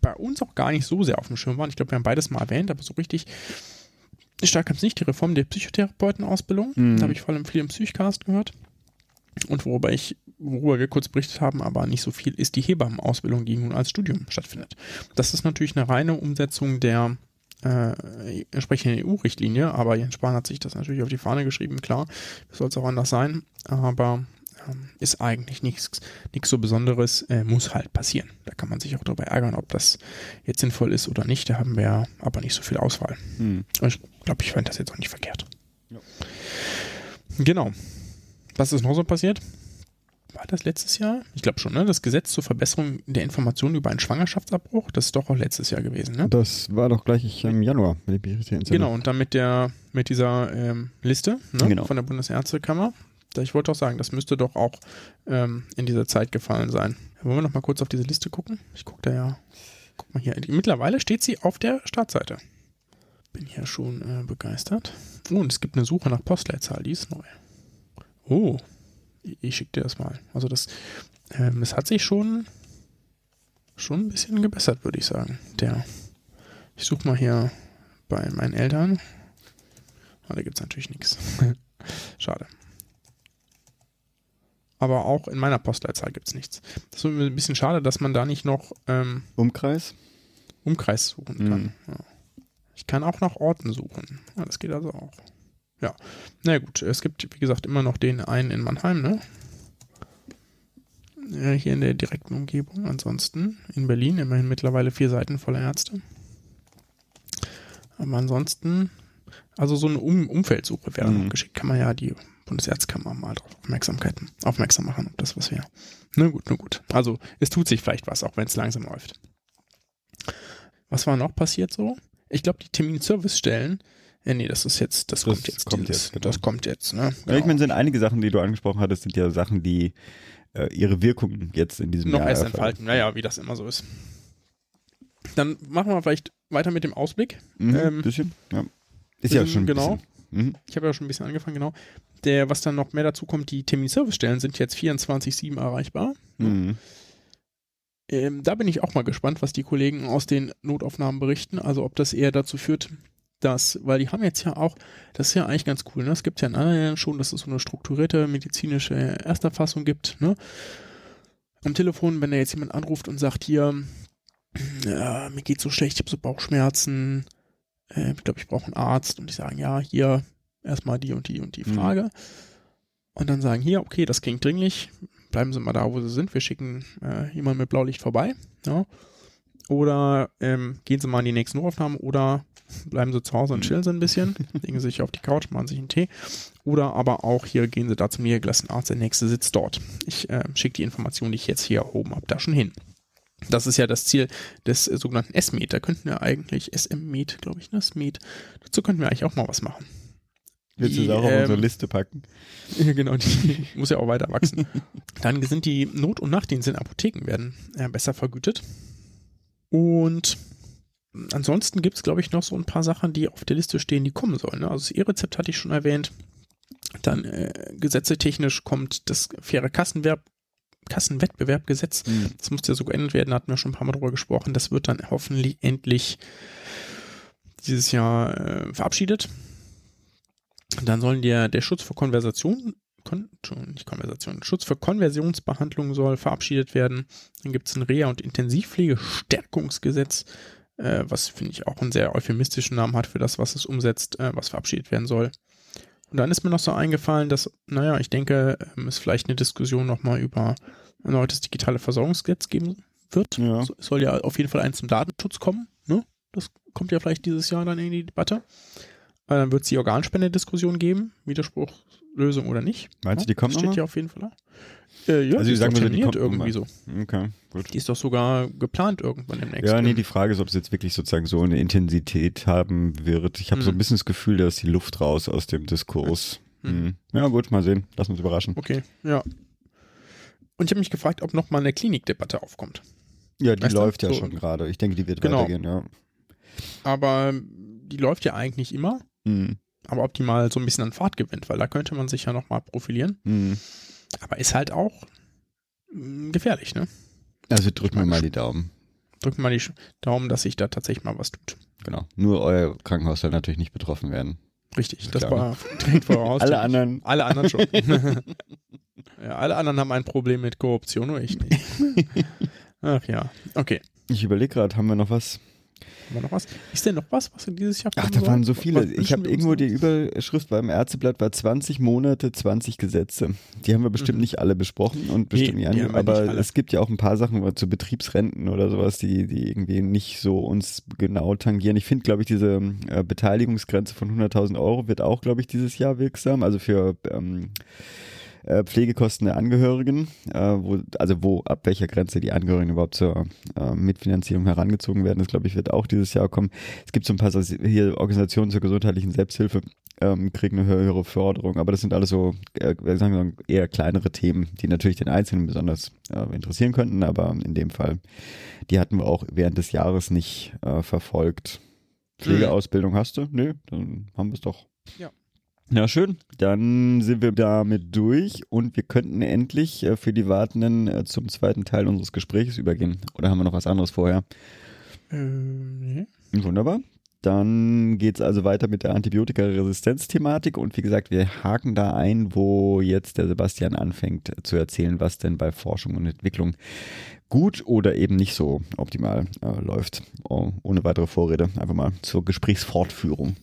bei uns auch gar nicht so sehr auf dem Schirm waren. Ich glaube, wir haben beides mal erwähnt, aber so richtig stark kam es nicht. Die Reform der Psychotherapeutenausbildung. Mhm. Da habe ich vor allem viel im Psychcast gehört. Und worüber ich, worüber wir kurz berichtet haben, aber nicht so viel, ist die Hebammenausbildung, die nun als Studium stattfindet. Das ist natürlich eine reine Umsetzung der äh, entsprechenden EU-Richtlinie, aber Jens Spahn hat sich das natürlich auf die Fahne geschrieben, klar, soll es auch anders sein, aber ist eigentlich nichts nichts so Besonderes, äh, muss halt passieren. Da kann man sich auch darüber ärgern, ob das jetzt sinnvoll ist oder nicht, da haben wir aber nicht so viel Auswahl. Hm. Ich glaube, ich fände das jetzt auch nicht verkehrt. Ja. Genau. Was ist noch so passiert? War das letztes Jahr? Ich glaube schon, ne? Das Gesetz zur Verbesserung der Informationen über einen Schwangerschaftsabbruch, das ist doch auch letztes Jahr gewesen, ne? Das war doch gleich im Januar, wenn ich mich richtig entsinne. Genau, und dann mit der, mit dieser ähm, Liste ne, Genau. von der Bundesärztekammer. Ich wollte auch sagen, das müsste doch auch ähm, in dieser Zeit gefallen sein. Wollen wir noch mal kurz auf diese Liste gucken? Ich gucke da ja. Guck mal hier. Mittlerweile steht sie auf der Startseite. Bin hier schon äh, begeistert. Oh, und es gibt eine Suche nach Postleitzahl, die ist neu. Oh, ich, ich schicke dir das mal. Also das, ähm, das hat sich schon, schon ein bisschen gebessert, würde ich sagen. Der, ich suche mal hier bei meinen Eltern. Ah, da gibt es natürlich nichts. Schade. Aber auch in meiner Postleitzahl gibt es nichts. Das ist ein bisschen schade, dass man da nicht noch ähm, Umkreis? Umkreis suchen Mhm. kann. Ja. Ich kann auch nach Orten suchen. Ja, das geht also auch. Ja. Na gut, es gibt, wie gesagt, immer noch den einen in Mannheim, ne? Ja, hier in der direkten Umgebung. Ansonsten in Berlin immerhin mittlerweile vier Seiten voller Ärzte. Aber ansonsten, also so eine um Umfeldsuche wäre Mhm. noch geschickt. Kann man ja die Bundesärztekammer mal darauf Aufmerksamkeiten, aufmerksam machen, ob das was wäre. Na gut, na gut. Also es tut sich vielleicht was, auch wenn es langsam läuft. Was war noch passiert so? ich glaube, die Terminservicestellen, ja, nee, das ist jetzt, das, Das kommt jetzt. kommt dieses, jetzt, genau. Das kommt jetzt, ne? Ja, ich Genau. meine, sind einige Sachen, die du angesprochen hattest, sind ja Sachen, die äh, ihre Wirkung jetzt in diesem noch Jahr erst erfahren. entfalten. Naja, wie das immer so ist. Dann machen wir vielleicht weiter mit dem Ausblick. Mhm, Ähm, bisschen, ja. Ist wir ja schon ein genau. bisschen. Mhm. Ich habe ja schon ein bisschen angefangen, genau. Der, was dann noch mehr dazu kommt, die Terminservicestellen sind jetzt 24-7 erreichbar. Mhm. Ähm, da bin ich auch mal gespannt, was die Kollegen aus den Notaufnahmen berichten. Also ob das eher dazu führt, dass, weil die haben jetzt ja auch, das ist ja eigentlich ganz cool, ne? Es gibt ja in anderen Ländern schon, dass es so eine strukturierte medizinische Ersterfassung gibt, ne? Am Telefon, wenn da jetzt jemand anruft und sagt, hier, ja, mir geht's so schlecht, ich habe so Bauchschmerzen, äh, ich glaube, ich brauche einen Arzt und die sagen, ja, hier erstmal die und die und die Mhm. Frage. Und dann sagen, hier, okay, das klingt dringlich, bleiben Sie mal da, wo Sie sind, wir schicken äh, jemanden mit Blaulicht vorbei. Ja. Oder ähm, gehen Sie mal in die nächsten Notaufnahmen oder bleiben Sie zu Hause und chillen Sie ein bisschen, legen Sie sich auf die Couch, machen sich einen Tee. Oder aber auch hier gehen Sie da zum niedergelassenen Arzt, der nächste sitzt dort. Ich äh, schicke die Information, die ich jetzt hier erhoben habe, da schon hin. Das ist ja das Ziel des äh, sogenannten S-Med. Da könnten wir eigentlich, SM-Med, glaube ich, ne? S-Med. Dazu könnten wir eigentlich auch mal was machen. Willst du es auch auf unsere ähm, Liste packen? Ja, genau, die muss ja auch weiter wachsen. Dann sind die Not- und Nachtdienste in Apotheken werden äh, besser vergütet. Und ansonsten gibt es, glaube ich, noch so ein paar Sachen, die auf der Liste stehen, die kommen sollen. Ne? Also das E-Rezept hatte ich schon erwähnt. Dann äh, gesetzetechnisch kommt das faire Kassenwerb, Kassenwettbewerbgesetz. Mhm. Das musste ja so geändert werden, da hatten wir schon ein paar Mal drüber gesprochen. Das wird dann hoffentlich endlich dieses Jahr äh, verabschiedet. Dann sollen der, der Schutz vor Konversation, Kon, nicht Konversation, Schutz für Konversionsbehandlung soll verabschiedet werden. Dann gibt es ein Reha- und Intensivpflegestärkungsgesetz, äh, was finde ich auch einen sehr euphemistischen Namen hat für das, was es umsetzt, äh, was verabschiedet werden soll. Und dann ist mir noch so eingefallen, dass, naja, ich denke, ähm, es vielleicht eine Diskussion nochmal über ein neues digitale Versorgungsgesetz geben wird. Ja. Es soll ja auf jeden Fall eins zum Datenschutz kommen. Ne? Das kommt ja vielleicht dieses Jahr dann in die Debatte. Äh, Dann wird es die Organspende-Diskussion geben, Widerspruch, Lösung oder nicht. Meinst du, die kommt das steht ja auf jeden Fall. Äh, ja, Also die die ist sagen doch die terminiert kommt irgendwie so. Okay, gut. Die ist doch sogar geplant irgendwann demnächst. Ja, nee, die Frage ist, ob es jetzt wirklich sozusagen so eine Intensität haben wird. Ich habe so ein Mhm. bisschen das Gefühl, da ist die Luft raus aus dem Diskurs. Mhm. Mhm. Ja, gut, mal sehen. Lass uns überraschen. Okay, ja. Und ich habe mich gefragt, ob nochmal eine Klinikdebatte aufkommt. Ja, die Weißt du, läuft ja so- schon gerade. Ich denke, die wird Genau. weitergehen, ja. Aber die läuft ja eigentlich immer. Mhm. Aber ob die mal so ein bisschen an Fahrt gewinnt, weil da könnte man sich ja nochmal profilieren. Mhm. Aber ist halt auch mh, gefährlich, ne? Also drücken wir mal die Daumen. Drücken mal die Daumen, dass sich da tatsächlich mal was tut. Genau. Nur euer Krankenhaus soll natürlich nicht betroffen werden. Richtig, das Klar. war direkt voraus. Alle anderen. Alle anderen schon. ja, alle anderen haben ein Problem mit Korruption, nur ich nicht. Ach ja, okay. Ich überlege gerade, haben wir noch was? Wir noch was? Ist denn noch was, was in dieses Jahr Ach, da waren so viele. Ich habe irgendwo die Überschrift beim Ärzteblatt war 20 Monate, 20 Gesetze. Die haben wir bestimmt Mhm. nicht alle besprochen und bestimmt Nee, nicht aber es gibt ja auch ein paar Sachen zu Betriebsrenten oder sowas, die, die irgendwie nicht so uns genau tangieren. Ich finde, glaube ich, diese äh, Beteiligungsgrenze von 100.000 Euro wird auch, glaube ich, dieses Jahr wirksam. Also für ähm, äh, Pflegekosten der Angehörigen, äh, wo, also wo ab welcher Grenze die Angehörigen überhaupt zur äh, Mitfinanzierung herangezogen werden, das glaube ich wird auch dieses Jahr kommen. Es gibt so ein paar hier Organisationen zur gesundheitlichen Selbsthilfe ähm, kriegen eine höhere Förderung, aber das sind alles so äh, sagen wir, eher kleinere Themen, die natürlich den Einzelnen besonders äh, interessieren könnten, aber in dem Fall, die hatten wir auch während des Jahres nicht äh, verfolgt. Pflegeausbildung hast du? Nö, dann haben wir es doch. Ja. Ja, schön. Dann sind wir damit durch und wir könnten endlich äh, für die Wartenden äh, zum zweiten Teil unseres Gesprächs übergehen. Oder haben wir noch was anderes vorher? Ähm, nee. Wunderbar. Dann geht's also weiter mit der Antibiotikaresistenz-Thematik und wie gesagt, wir haken da ein, wo jetzt der Sebastian anfängt zu erzählen, was denn bei Forschung und Entwicklung gut oder eben nicht so optimal äh, läuft. Oh, ohne weitere Vorrede, einfach mal zur Gesprächsfortführung.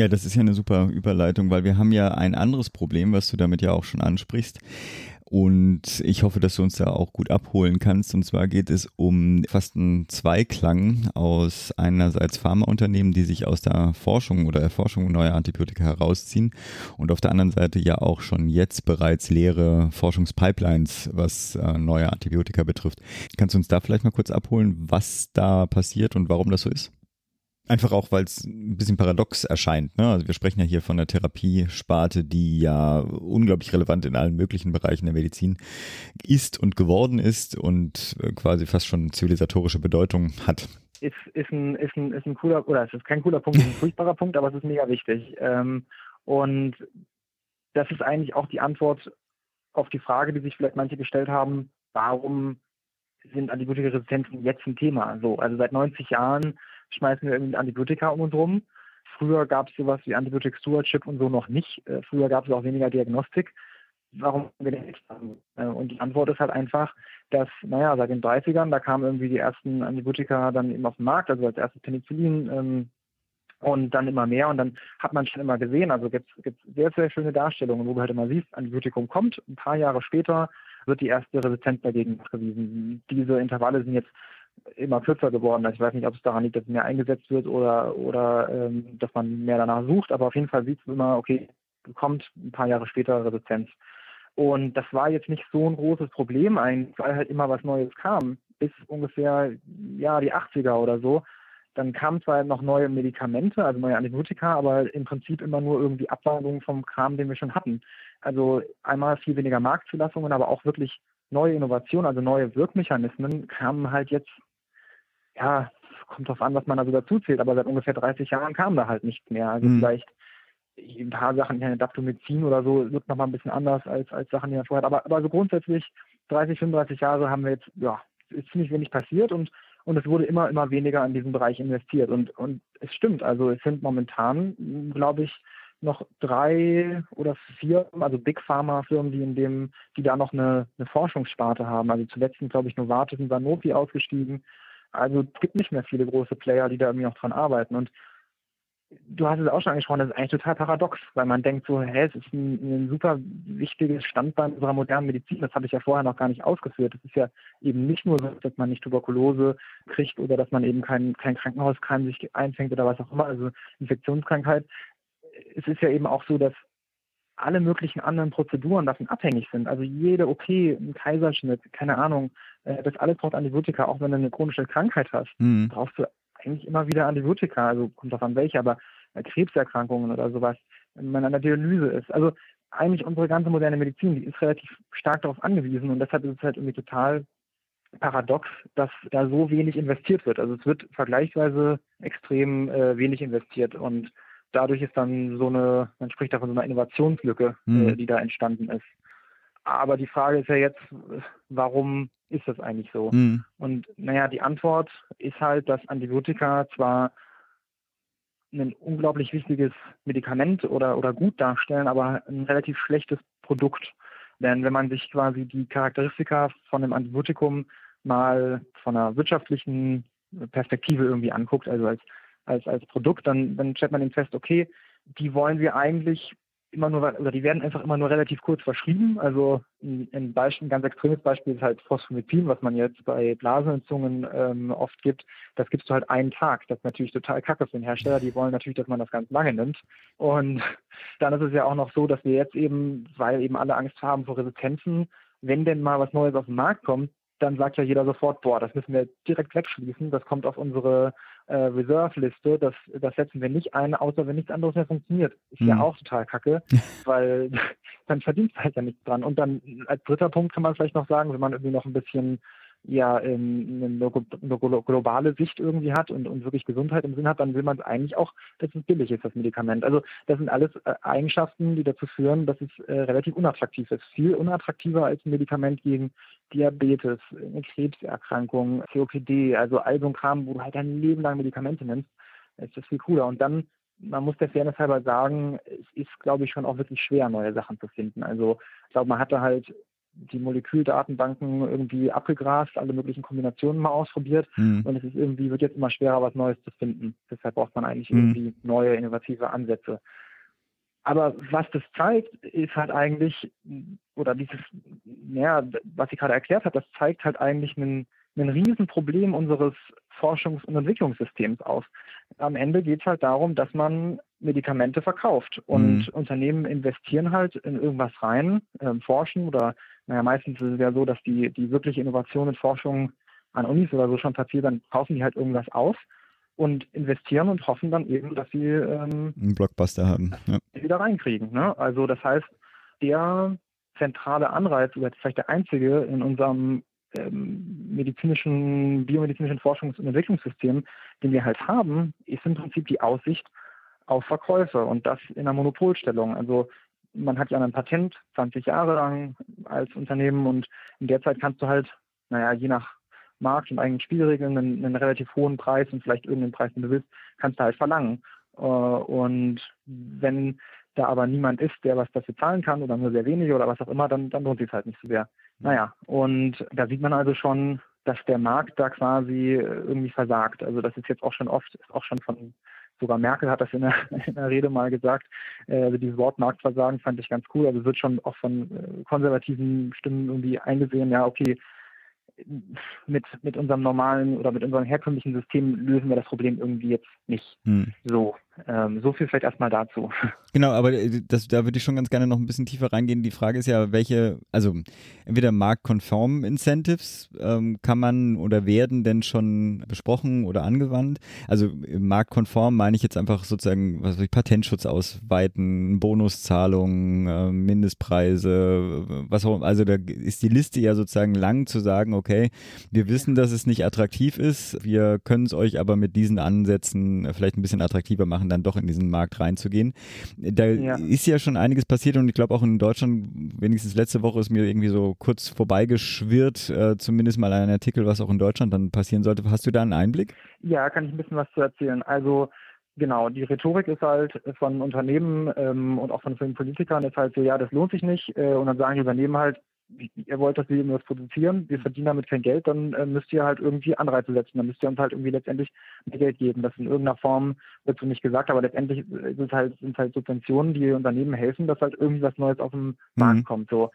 Ja, das ist ja eine super Überleitung, weil wir haben ja ein anderes Problem, was du damit ja auch schon ansprichst. Und ich hoffe, dass du uns da auch gut abholen kannst. Und zwar geht es um fast einen Zweiklang aus einerseits Pharmaunternehmen, die sich aus der Forschung oder Erforschung neuer Antibiotika herausziehen und auf der anderen Seite ja auch schon jetzt bereits leere Forschungspipelines, was äh, neue Antibiotika betrifft. Kannst du uns da vielleicht mal kurz abholen, was da passiert und warum das so ist? Einfach auch, weil es ein bisschen paradox erscheint. Ne? Also wir sprechen ja hier von einer Therapiesparte, die ja unglaublich relevant in allen möglichen Bereichen der Medizin ist und geworden ist und äh, quasi fast schon zivilisatorische Bedeutung hat. Ist, ist, ein, ist, ein, ist ein cooler, oder es ist kein cooler Punkt, es ist ein furchtbarer Punkt, aber es ist mega wichtig. Ähm, und das ist eigentlich auch die Antwort auf die Frage, die sich vielleicht manche gestellt haben, warum sind Antibiotikaresistenzen jetzt ein Thema? So, also seit 90 Jahren schmeißen wir irgendwie Antibiotika um uns rum. Früher gab es sowas wie Antibiotic Stewardship und so noch nicht. Äh, früher gab es auch weniger Diagnostik. Warum wir denn jetzt haben? Äh, und die Antwort ist halt einfach, dass, naja, seit den 30ern, da kamen irgendwie die ersten Antibiotika dann eben auf den Markt, also als erstes Penicillin ähm, und dann immer mehr und dann hat man schon immer gesehen, also gibt es sehr, sehr schöne Darstellungen, wo du halt immer siehst, Antibiotikum kommt, ein paar Jahre später wird die erste Resistenz dagegen nachgewiesen. Diese Intervalle sind jetzt immer kürzer geworden. Ich weiß nicht, ob es daran liegt, dass mehr eingesetzt wird oder, oder ähm, dass man mehr danach sucht, aber auf jeden Fall sieht es immer, okay, kommt ein paar Jahre später Resistenz. Und das war jetzt nicht so ein großes Problem eigentlich, weil halt immer was Neues kam. Bis ungefähr ja die 80er oder so. Dann kamen zwar noch neue Medikamente, also neue Antibiotika, aber im Prinzip immer nur irgendwie Abwandlungen vom Kram, den wir schon hatten. Also einmal viel weniger Marktzulassungen, aber auch wirklich neue Innovationen, also neue Wirkmechanismen kamen halt jetzt ja, kommt drauf an, was man da dazu zählt, aber seit ungefähr 30 Jahren kam da halt nichts mehr. Also mhm. vielleicht ein paar Sachen, ja, Daptomycin oder so, wird nochmal ein bisschen anders als, als Sachen, die man vorher hat. Aber, aber so grundsätzlich 30, 35 Jahre haben wir jetzt, ja, ist ziemlich wenig passiert und, und es wurde immer, immer weniger in diesen Bereich investiert. Und, und es stimmt, also es sind momentan, glaube ich, noch drei oder vier, also Big Pharma Firmen, die in dem, die da noch eine, eine Forschungssparte haben. Also zuletzt sind, glaube ich, Novartis und Sanofi ausgestiegen. Also es gibt nicht mehr viele große Player, die da irgendwie noch dran arbeiten. Und du hast es auch schon angesprochen, das ist eigentlich total paradox, weil man denkt so, hä, es ist ein, ein super wichtiges Standbein unserer modernen Medizin. Das habe ich ja vorher noch gar nicht ausgeführt. Es ist ja eben nicht nur so, dass man nicht Tuberkulose kriegt oder dass man eben kein, kein Krankenhauskeim sich einfängt oder was auch immer, also Infektionskrankheit. Es ist ja eben auch so, dass alle möglichen anderen Prozeduren davon abhängig sind. Also jede OP, ein Kaiserschnitt, keine Ahnung, äh, das alles braucht Antibiotika, auch wenn du eine chronische Krankheit hast, mhm. brauchst du eigentlich immer wieder Antibiotika, also kommt davon welche, aber äh, Krebserkrankungen oder sowas, wenn man an der Dialyse ist. Also eigentlich unsere ganze moderne Medizin, die ist relativ stark darauf angewiesen und deshalb ist es halt irgendwie total paradox, dass da so wenig investiert wird. Also es wird vergleichsweise extrem äh, wenig investiert und dadurch ist dann so eine, man spricht da von so einer Innovationslücke, mhm. äh, die da entstanden ist. Aber die Frage ist ja jetzt, warum ist das eigentlich so? Mhm. Und naja, die Antwort ist halt, dass Antibiotika zwar ein unglaublich wichtiges Medikament oder, oder gut darstellen, aber ein relativ schlechtes Produkt. Denn wenn man sich quasi die Charakteristika von einem Antibiotikum mal von einer wirtschaftlichen Perspektive irgendwie anguckt, also als als, als Produkt, dann, dann stellt man eben fest, okay, die wollen wir eigentlich immer nur, oder die werden einfach immer nur relativ kurz verschrieben. Also ein, Beispiel, ein ganz extremes Beispiel ist halt Phosphomycin, was man jetzt bei Blasenentzungen ähm, oft gibt. Das gibst du halt einen Tag. Das ist natürlich total kacke für den Hersteller. Die wollen natürlich, dass man das ganz lange nimmt. Und dann ist es ja auch noch so, dass wir jetzt eben, weil eben alle Angst haben vor Resistenzen, wenn denn mal was Neues auf den Markt kommt, dann sagt ja jeder sofort, boah, das müssen wir direkt wegschließen, das kommt auf unsere äh, Reserve-Liste, das, das setzen wir nicht ein, außer wenn nichts anderes mehr funktioniert. Ist mhm. ja auch total kacke, weil dann verdient halt ja nichts dran. Und dann als dritter Punkt kann man vielleicht noch sagen, wenn man irgendwie noch ein bisschen ja ähm, eine, globale Sicht irgendwie hat und, und wirklich Gesundheit im Sinn hat, dann will man es eigentlich auch, dass es billig ist, das Medikament. Also das sind alles äh, Eigenschaften, die dazu führen, dass es äh, relativ unattraktiv ist. Viel unattraktiver als ein Medikament gegen Diabetes, eine Krebserkrankung, COPD, also all so ein Kram, wo du halt dein Leben lang Medikamente nimmst, ist das viel cooler. Und dann man muss der Fairness halber sagen, es ist, glaube ich, schon auch wirklich schwer, neue Sachen zu finden. Also ich glaube, man hatte halt die Moleküldatenbanken irgendwie abgegrast, alle möglichen Kombinationen mal ausprobiert mhm. und es ist irgendwie, wird jetzt immer schwerer, was Neues zu finden. Deshalb braucht man eigentlich mhm. irgendwie neue, innovative Ansätze. Aber was das zeigt, ist halt eigentlich, oder dieses, ja, was sie gerade erklärt hat, das zeigt halt eigentlich ein, ein Riesenproblem unseres Forschungs- und Entwicklungssystems auf. Am Ende geht es halt darum, dass man Medikamente verkauft und mhm. Unternehmen investieren halt in irgendwas rein, äh, forschen oder naja, meistens ist es ja so, dass die, die wirkliche Innovation in Forschung an Unis oder so schon passiert, dann kaufen die halt irgendwas auf und investieren und hoffen dann eben, dass sie ähm, einen Blockbuster haben. Ja. Wieder reinkriegen. Ne? Also das heißt, der zentrale Anreiz, oder vielleicht der einzige in unserem ähm, medizinischen, biomedizinischen Forschungs- und Entwicklungssystem, den wir halt haben, ist im Prinzip die Aussicht auf Verkäufe und das in einer Monopolstellung. Also man hat ja ein Patent 20 Jahre lang als Unternehmen und in der Zeit kannst du halt, naja, je nach Markt und eigenen Spielregeln einen, einen relativ hohen Preis und vielleicht irgendeinen Preis, den du willst, kannst du halt verlangen. Äh, und wenn da aber niemand ist, der was dafür zahlen kann oder nur sehr wenig oder was auch immer, dann, dann lohnt sich halt nicht so sehr. Naja, und da sieht man also schon, dass der Markt da quasi irgendwie versagt. Also das ist jetzt auch schon oft, ist auch schon von sogar Merkel hat das in der, in der Rede mal gesagt. Äh, also dieses Wort Marktversagen fand ich ganz cool. Also wird schon auch von äh, konservativen Stimmen irgendwie eingesehen, ja, okay, mit, mit unserem normalen oder mit unserem herkömmlichen System lösen wir das Problem irgendwie jetzt nicht hm. so. Ähm, so viel vielleicht erstmal dazu. Genau, aber äh, das, da würde ich schon ganz gerne noch ein bisschen tiefer reingehen. Die Frage ist ja, welche, also entweder marktkonform Incentives ähm, kann man oder werden denn schon besprochen oder angewandt? Also marktkonform meine ich jetzt einfach sozusagen, was weiß ich, Patentschutz ausweiten, Bonuszahlungen, äh, Mindestpreise, was auch Also da ist die Liste ja sozusagen lang zu sagen, okay, wir wissen, dass es nicht attraktiv ist, wir können es euch aber mit diesen Ansätzen vielleicht ein bisschen attraktiver machen dann doch in diesen Markt reinzugehen. Da ja. ist ja schon einiges passiert und ich glaube auch in Deutschland, wenigstens letzte Woche ist mir irgendwie so kurz vorbeigeschwirrt, äh, zumindest mal ein Artikel, was auch in Deutschland dann passieren sollte. Hast du da einen Einblick? Ja, kann ich ein bisschen was zu erzählen. Also Genau, die Rhetorik ist halt von Unternehmen ähm, und auch von vielen Politikern ist halt so, ja, das lohnt sich nicht. Äh, und dann sagen die Unternehmen halt, ihr wollt, dass wir irgendwas produzieren, wir verdienen damit kein Geld, dann äh, müsst ihr halt irgendwie Anreize setzen. Dann müsst ihr uns halt irgendwie letztendlich mehr Geld geben. Das in irgendeiner Form wird so nicht gesagt, aber letztendlich sind halt, sind halt Subventionen, die Unternehmen helfen, dass halt irgendwie was Neues auf den mhm. Markt kommt. So,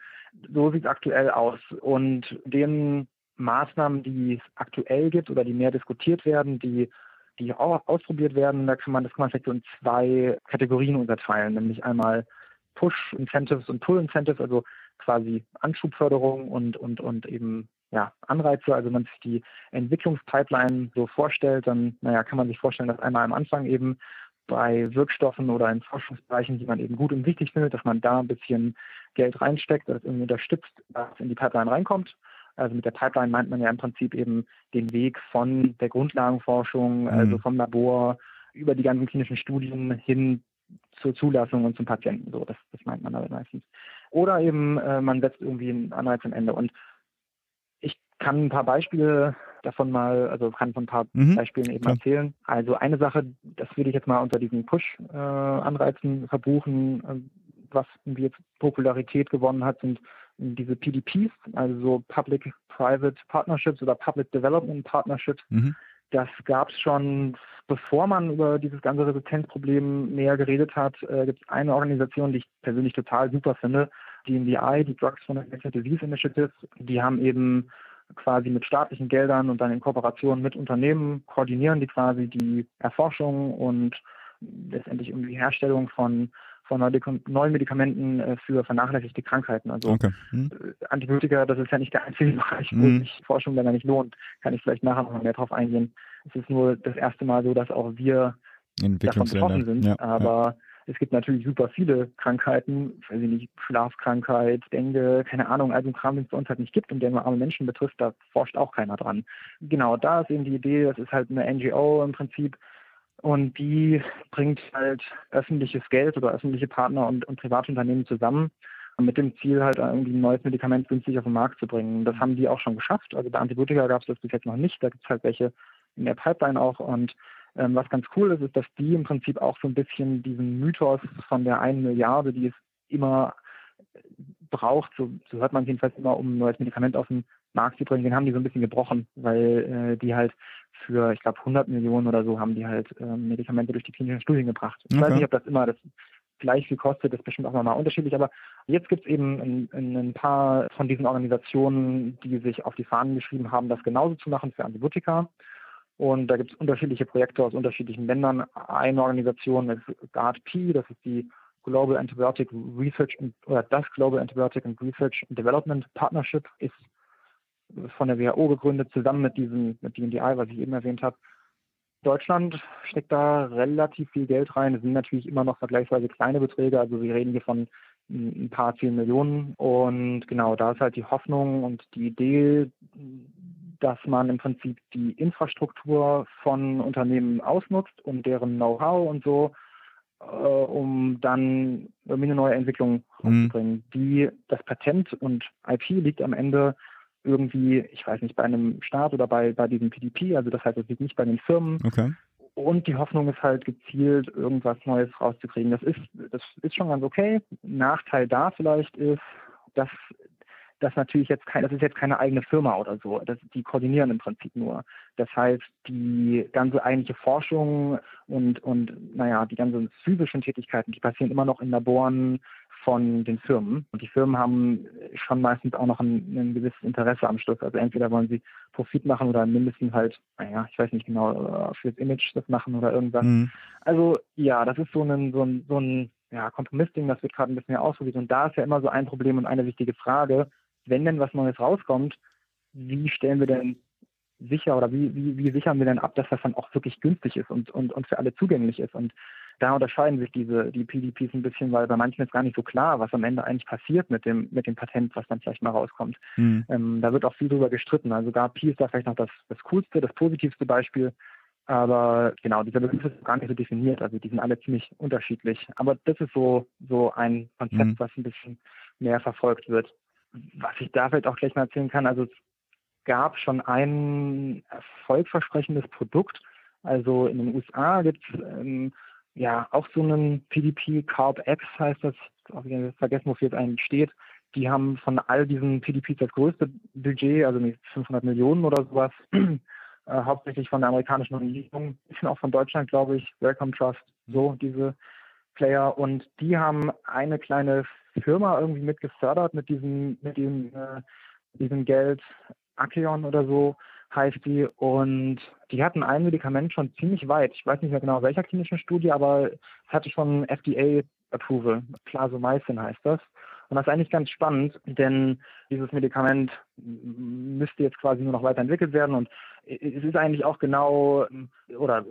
so sieht es aktuell aus. Und den Maßnahmen, die es aktuell gibt oder die mehr diskutiert werden, die die auch ausprobiert werden, da kann man das kann man vielleicht so in zwei Kategorien unterteilen, nämlich einmal Push-Incentives und Pull-Incentives, also quasi Anschubförderung und, und, und eben ja, Anreize. Also wenn man sich die Entwicklungspipeline so vorstellt, dann naja, kann man sich vorstellen, dass einmal am Anfang eben bei Wirkstoffen oder in Forschungsbereichen, die man eben gut und wichtig findet, dass man da ein bisschen Geld reinsteckt, das irgendwie unterstützt, dass in die Pipeline reinkommt. Also mit der Pipeline meint man ja im Prinzip eben den Weg von der Grundlagenforschung, mhm. also vom Labor über die ganzen klinischen Studien hin zur Zulassung und zum Patienten. So, das, das meint man aber meistens. Oder eben äh, man setzt irgendwie einen Anreiz am Ende. Und ich kann ein paar Beispiele davon mal, also kann von ein paar mhm. Beispielen eben Klar. erzählen. Also eine Sache, das würde ich jetzt mal unter diesen Push-Anreizen äh, verbuchen, äh, was irgendwie jetzt Popularität gewonnen hat, sind diese PDPs, also so Public-Private Partnerships oder Public Development Partnerships. Mhm. Das gab es schon, bevor man über dieses ganze Resistenzproblem näher geredet hat. Äh, gibt es eine Organisation, die ich persönlich total super finde, die NDI, die Drugs for Infectious Disease Initiative. Die haben eben quasi mit staatlichen Geldern und dann in Kooperation mit Unternehmen koordinieren die quasi die Erforschung und letztendlich die Herstellung von von neuen Medikamenten äh, für vernachlässigte Krankheiten. Also okay. hm. Äh, Antibiotika, das ist ja nicht der einzige Bereich, wo hm. sich Forschung länger nicht lohnt. Kann ich vielleicht nachher noch mehr drauf eingehen. Es ist nur das erste Mal so, dass auch wir davon betroffen sind. Ja, aber ja. es gibt natürlich super viele Krankheiten, weiß ich nicht, Schlafkrankheit, Dengue, keine Ahnung, also ein Kram, den es bei uns halt nicht gibt und der nur arme Menschen betrifft, da forscht auch keiner dran. Genau, da ist eben die Idee, das ist halt eine NGO im Prinzip, und die bringt halt öffentliches Geld oder öffentliche Partner und, und Privatunternehmen zusammen mit dem Ziel, halt irgendwie ein neues Medikament günstig auf den Markt zu bringen. Das haben die auch schon geschafft. Also bei Antibiotika gab es das bis jetzt noch nicht. Da gibt es halt welche in der Pipeline auch. Und ähm, was ganz cool ist, ist, dass die im Prinzip auch so ein bisschen diesen Mythos von der einen Milliarde, die es immer braucht, so, so hört man jedenfalls immer, um ein neues Medikament auf den Markt zu bringen, den haben die so ein bisschen gebrochen, weil äh, die halt für, ich glaube, 100 Millionen oder so haben die halt äh, Medikamente durch die klinischen Studien gebracht. Ich okay. weiß nicht, ob das immer das gleich viel kostet, ist bestimmt auch nochmal unterschiedlich. Aber jetzt gibt es eben ein, ein, paar von diesen Organisationen, die sich auf die Fahnen geschrieben haben, das genauso zu machen für Antibiotika. Und da gibt es unterschiedliche Projekte aus unterschiedlichen Ländern. Eine Organisation ist GARD-P, das ist die Global Antibiotic Research oder das Global Antibiotic and Research and Development Partnership ist von der WHO gegründet, zusammen mit diesem, mit DNDI, was ich eben erwähnt habe. Deutschland steckt da relativ viel Geld rein. Es sind natürlich immer noch vergleichsweise kleine Beträge. Also wir reden hier von ein paar zehn Millionen. Und genau, da ist halt die Hoffnung und die Idee, dass man im Prinzip die Infrastruktur von Unternehmen ausnutzt und deren Know-how und so äh, um dann irgendwie eine neue Entwicklung. Mhm. Die, das Patent und IP liegt am Ende irgendwie, ich weiß nicht, bei einem Staat oder bei, bei diesem PDP, also das heißt, es liegt nicht bei den Firmen. Okay. Und die Hoffnung ist halt gezielt, irgendwas Neues rauszukriegen. Das ist, das ist schon ganz okay. Nachteil da vielleicht ist, dass das natürlich jetzt kein, das ist jetzt keine eigene Firma oder so. Das, die koordinieren im Prinzip nur. Das heißt, die ganze eigentliche Forschung und, und naja, die ganzen physischen Tätigkeiten, die passieren immer noch in Laboren von den Firmen. Und die Firmen haben schon meistens auch noch ein, ein gewisses Interesse am Schluss. Also entweder wollen sie Profit machen oder mindestens halt, naja, ich weiß nicht genau, fürs Image das machen oder irgendwas. Mhm. Also ja, das ist so ein, so ein, so ein ja, Kompromissding, das wird gerade ein bisschen mehr ausprobiert. Und da ist ja immer so ein Problem und eine wichtige Frage, wenn denn was Neues rauskommt, wie stellen wir denn sicher oder wie, wie, wie sichern wir denn ab, dass das dann auch wirklich günstig ist und, und, und für alle zugänglich ist? Und da unterscheiden sich diese die PDPs ein bisschen, weil bei manchen ist gar nicht so klar, was am Ende eigentlich passiert mit dem mit dem Patent, was dann vielleicht mal rauskommt. Mhm. Ähm, da wird auch viel drüber gestritten. Also GAP ist da vielleicht noch das, das coolste, das positivste Beispiel. Aber genau, dieser Begriff ist gar nicht so definiert. Also die sind alle ziemlich unterschiedlich. Aber das ist so, so ein Konzept, mhm. was ein bisschen mehr verfolgt wird was ich da vielleicht auch gleich mal erzählen kann, also es gab schon ein erfolgversprechendes Produkt. Also in den USA gibt es ähm, ja auch so einen PDP, Carb X heißt das, ich vergessen, wofür es eigentlich steht. Die haben von all diesen PDPs das größte Budget, also 500 Millionen oder sowas, äh, hauptsächlich von der amerikanischen Regierung, bisschen auch von Deutschland, glaube ich, Welcome Trust, so diese Player. Und die haben eine kleine Firma irgendwie mit gefördert mit diesem, mit diesem, äh, diesem Geld. Akeon oder so heißt die. Und die hatten ein Medikament schon ziemlich weit. Ich weiß nicht mehr genau welcher klinischen Studie, aber es hatte schon FDA-Approval. Plasomycin heißt das. Und das ist eigentlich ganz spannend, denn dieses Medikament müsste jetzt quasi nur noch weiterentwickelt werden und es ist eigentlich auch genau oder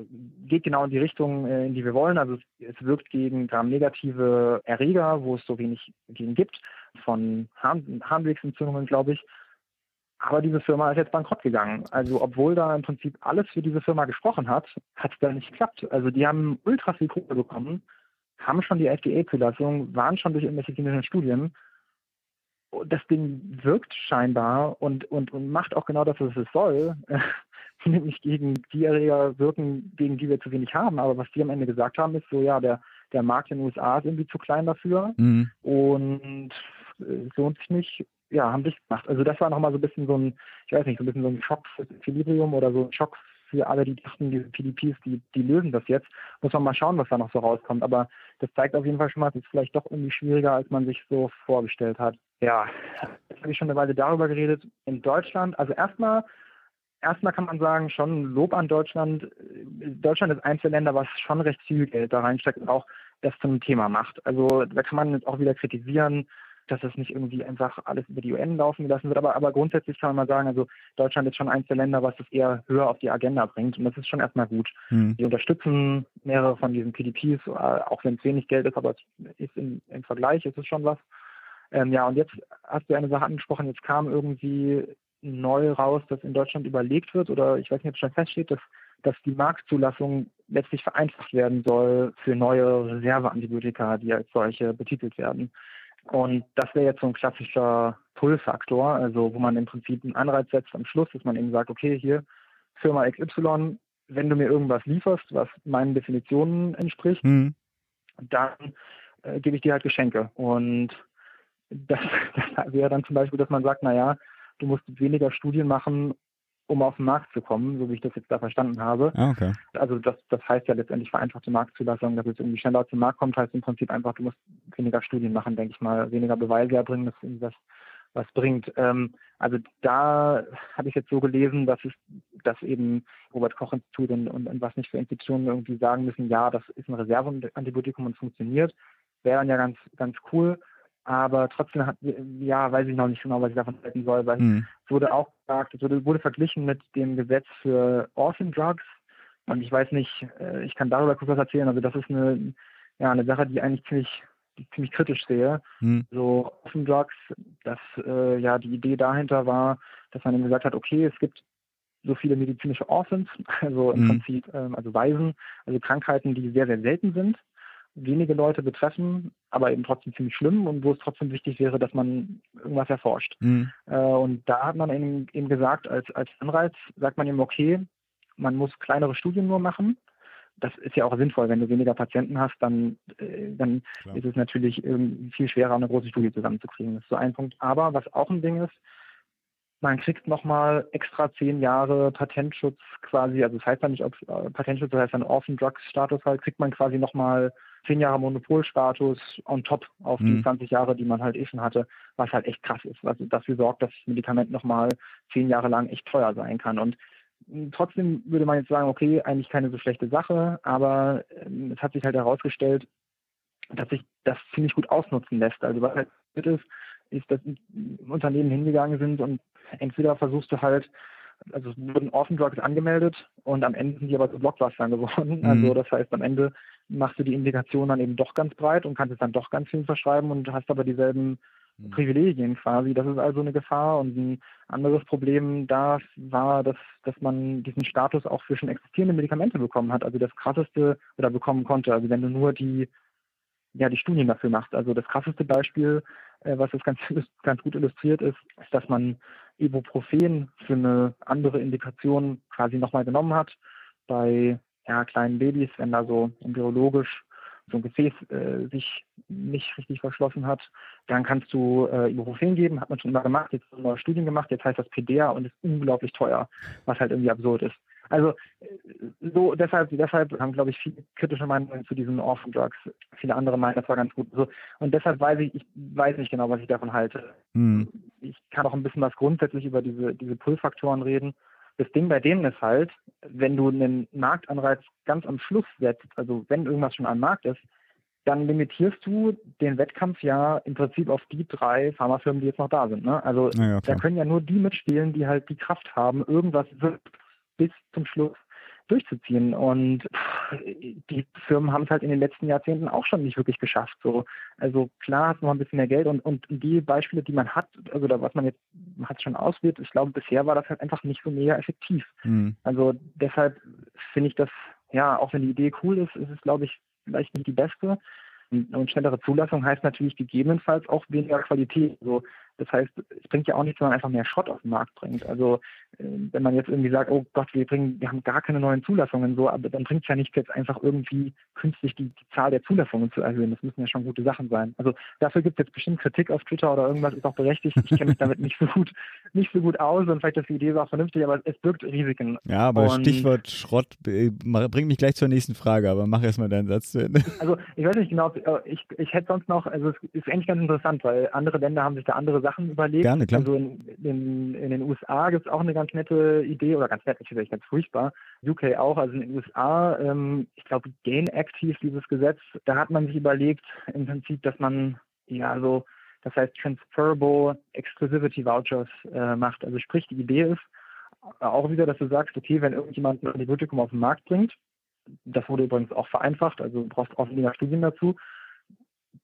geht genau in die Richtung, äh, in die wir wollen. Also es, wirkt gegen Gram-negative Erreger, wo es so wenig gegen gibt, von Harn Harnwegsentzündungen, glaube ich. Aber diese Firma ist jetzt bankrott gegangen. Also obwohl da im Prinzip alles für diese Firma gesprochen hat, hat es da nicht geklappt. Also die haben ultra viel Kohle bekommen, haben schon die FDA-Zulassung, waren schon durch irgendwelche klinischen Studien das Ding wirkt scheinbar und, und, und macht auch genau das, was es soll, nämlich gegen die Erreger wirken, gegen die wir zu wenig haben. Aber was die am Ende gesagt haben, ist so, ja, der, der Markt in den USA ist irgendwie zu klein dafür mhm. und es lohnt sich nicht. Ja, haben dich gemacht. Also das war nochmal so ein bisschen so ein, ich weiß nicht, so ein bisschen so ein Schock fürs Equilibrium oder so ein Schock für alle, die dachten, diese PDPs, die, die lösen das jetzt. Muss man mal schauen, was da noch so rauskommt. Aber das zeigt auf jeden Fall schon mal, es ist vielleicht doch irgendwie schwieriger, als man sich so vorgestellt hat. Ja, jetzt habe ich schon eine Weile darüber geredet. In Deutschland, also erstmal, erstmal kann man sagen, schon Lob an Deutschland. Deutschland ist eins der Länder, was schon recht viel Geld da reinsteckt und auch das zum Thema macht. Also da kann man jetzt auch wieder kritisieren, dass es nicht irgendwie einfach alles über die UN laufen gelassen wird. Aber, aber grundsätzlich kann man mal sagen, also Deutschland ist schon eins der Länder, was es eher höher auf die Agenda bringt. Und das ist schon erstmal gut. Mhm. Die unterstützen mehrere von diesen PDPs, äh, auch wenn es wenig Geld ist, aber es ist im, im Vergleich, ist es schon was. Ähm, ja, und jetzt hast du eine Sache angesprochen, jetzt kam irgendwie neu raus, dass in Deutschland überlegt wird, oder ich weiß nicht, ob es schon feststeht, dass, dass die Marktzulassung letztlich vereinfacht werden soll für neue Reserveantibiotika, die als solche betitelt werden. Und das wäre jetzt so ein klassischer Pull-Faktor, also wo man im Prinzip einen Anreiz setzt am Schluss, dass man eben sagt, okay, hier Firma XY, wenn du mir irgendwas lieferst, was meinen Definitionen entspricht, mhm. dann äh, gebe ich dir halt Geschenke. Und das, das wäre dann zum Beispiel, dass man sagt, naja, du musst weniger Studien machen, um auf den Markt zu kommen, so wie ich das jetzt da verstanden habe. Ah, okay. Also das, das heißt ja letztendlich vereinfachte Marktzulassung, dass es irgendwie schneller zum Markt kommt, heißt im Prinzip einfach, du musst weniger Studien machen, denke ich mal, weniger Beweise erbringen, dass was, was bringt. Ähm, also da habe ich jetzt so gelesen, dass es, dass eben Robert Koch Institut und, und, und was nicht für Institutionen irgendwie sagen müssen, ja, das ist ein Reserveantibiotikum und funktioniert. Wäre dann ja ganz, ganz cool aber trotzdem hat, ja, weiß ich noch nicht genau, was ich davon halten soll, weil mhm. es wurde auch gesagt, es wurde, wurde, verglichen mit dem Gesetz für Orphan Drugs und ich weiß nicht, äh, ich kann darüber kurz was erzählen, also das ist eine, ja, eine Sache, die eigentlich ziemlich, die ziemlich kritisch sehe. Mhm. So Orphan Drugs, dass äh, ja die Idee dahinter war, dass man eben gesagt hat, okay, es gibt so viele medizinische Orphans, also im mhm. Prinzip, ähm, also Waisen, also Krankheiten, die sehr, sehr selten sind wenige Leute betreffen, aber eben trotzdem ziemlich schlimm und wo es trotzdem wichtig wäre, dass man irgendwas erforscht. Mhm. Äh, und da hat man eben, eben gesagt, als, als Anreiz sagt man eben, okay, man muss kleinere Studien nur machen. Das ist ja auch sinnvoll, wenn du weniger Patienten hast, dann, äh, dann ist es natürlich viel schwerer, eine große Studie zusammenzukriegen. Das ist so ein Punkt. Aber was auch ein Ding ist, man kriegt nochmal extra zehn Jahre Patentschutz quasi, also das heißt dann nicht, ob äh, Patentschutz, das heißt dann Orphan Drugs Status halt, kriegt man quasi nochmal zehn Jahre Monopolstatus on top auf die mhm. 20 Jahre, die man halt eh schon hatte, was halt echt krass ist, was dafür sorgt, dass das Medikament nochmal zehn Jahre lang echt teuer sein kann. Und hm, trotzdem würde man jetzt sagen, okay, eigentlich keine so schlechte Sache, aber ähm, es hat sich halt herausgestellt, dass sich das ziemlich gut ausnutzen lässt. Also was halt ist, ist, dass Unternehmen hingegangen sind und entweder versuchst du halt, also es wurden Orphan Drugs angemeldet und am Ende sind die aber zu Blockbustern geworden. Mhm. Also das heißt, am Ende machst du die Indikation dann eben doch ganz breit und kannst es dann doch ganz viel verschreiben und hast aber dieselben mhm. Privilegien quasi. Das ist also eine Gefahr. Und ein anderes Problem da war, dass, dass man diesen Status auch für schon existierende Medikamente bekommen hat. Also das krasseste oder bekommen konnte. Also wenn du nur die ja, die Studien dafür machst. Also das krasseste Beispiel, äh, was das ganz, ganz gut illustriert ist, ist, dass man Ibuprofen für eine andere Indikation quasi nochmal genommen hat bei ja, kleinen Babys, wenn da so embryologisch so ein Gefäß äh, sich nicht richtig verschlossen hat, dann kannst du äh, Ibuprofen geben, hat man schon immer gemacht, jetzt haben wir Studien gemacht, jetzt heißt das PDA und ist unglaublich teuer, was halt irgendwie absurd ist. Also äh, so deshalb, deshalb haben, glaube ich, viele kritische Meinungen zu diesen Orphan Drugs. Viele andere meinen, das war ganz gut. So, und deshalb weiß ich, ich weiß nicht genau, was ich davon halte. Hm. Ich kann auch ein bisschen was grundsätzlich über diese, diese Pull-Faktoren reden. Das Ding bei denen ist halt, wenn du einen Marktanreiz ganz am Schluss setzt, also wenn irgendwas schon am Markt ist, dann limitierst du den Wettkampf ja im Prinzip auf die drei Pharmafirmen, die jetzt noch da sind. Ne? Also ja, da können ja nur die mitspielen, die halt die Kraft haben, irgendwas bis zum Schluss durchzuziehen. Und die Firmen haben es halt in den letzten Jahrzehnten auch schon nicht wirklich geschafft. So, also klar hat man ein bisschen mehr Geld und, und die Beispiele, die man hat, also da, was man jetzt hat schon auswählt, ich glaube, bisher war das halt einfach nicht so mega effektiv. Mhm. Also deshalb finde ich das, ja, auch wenn die Idee cool ist, ist es, glaube ich, vielleicht nicht die beste. Und schnellere Zulassung heißt natürlich gegebenenfalls auch weniger Qualität. Also das heißt, es bringt ja auch nichts, wenn man einfach mehr Schrott auf den Markt bringt. Also äh, wenn man jetzt irgendwie sagt, oh Gott, wir bringen, wir haben gar keine neuen Zulassungen, so, aber dann bringt es ja nichts jetzt einfach irgendwie künstlich die, die, Zahl der Zulassungen zu erhöhen. Das müssen ja schon gute Sachen sein. Also dafür gibt es jetzt bestimmt Kritik auf Twitter oder irgendwas, ist auch berechtigt. Ich kenne mich damit nicht so gut, nicht so gut aus und vielleicht ist die Idee auch vernünftig, aber es birgt Risiken. Ja, aber und Stichwort Schrott bringt mich gleich zur nächsten Frage, aber mach erstmal deinen Satz zu Ende. Also ich weiß nicht genau, ich, ich hätte sonst noch, also es ist eigentlich ganz interessant, weil andere Länder haben sich da andere Sachen überlegt. Gerne, klar. Also in, in, in den USA gibt es auch eine ganz nette Idee, oder ganz nett, ich vielleicht ganz furchtbar. UK auch, also in den USA, ähm, ich glaube, Gain Act hieß dieses Gesetz, da hat man sich überlegt, im Prinzip, dass man ja so, das heißt Transferable Exclusivity Vouchers äh, macht. Also sprich, die Idee ist auch wieder, dass du sagst, okay, wenn irgendjemand ein Antibiotikum auf den Markt bringt, das wurde übrigens auch vereinfacht, also du brauchst auch weniger Studien dazu,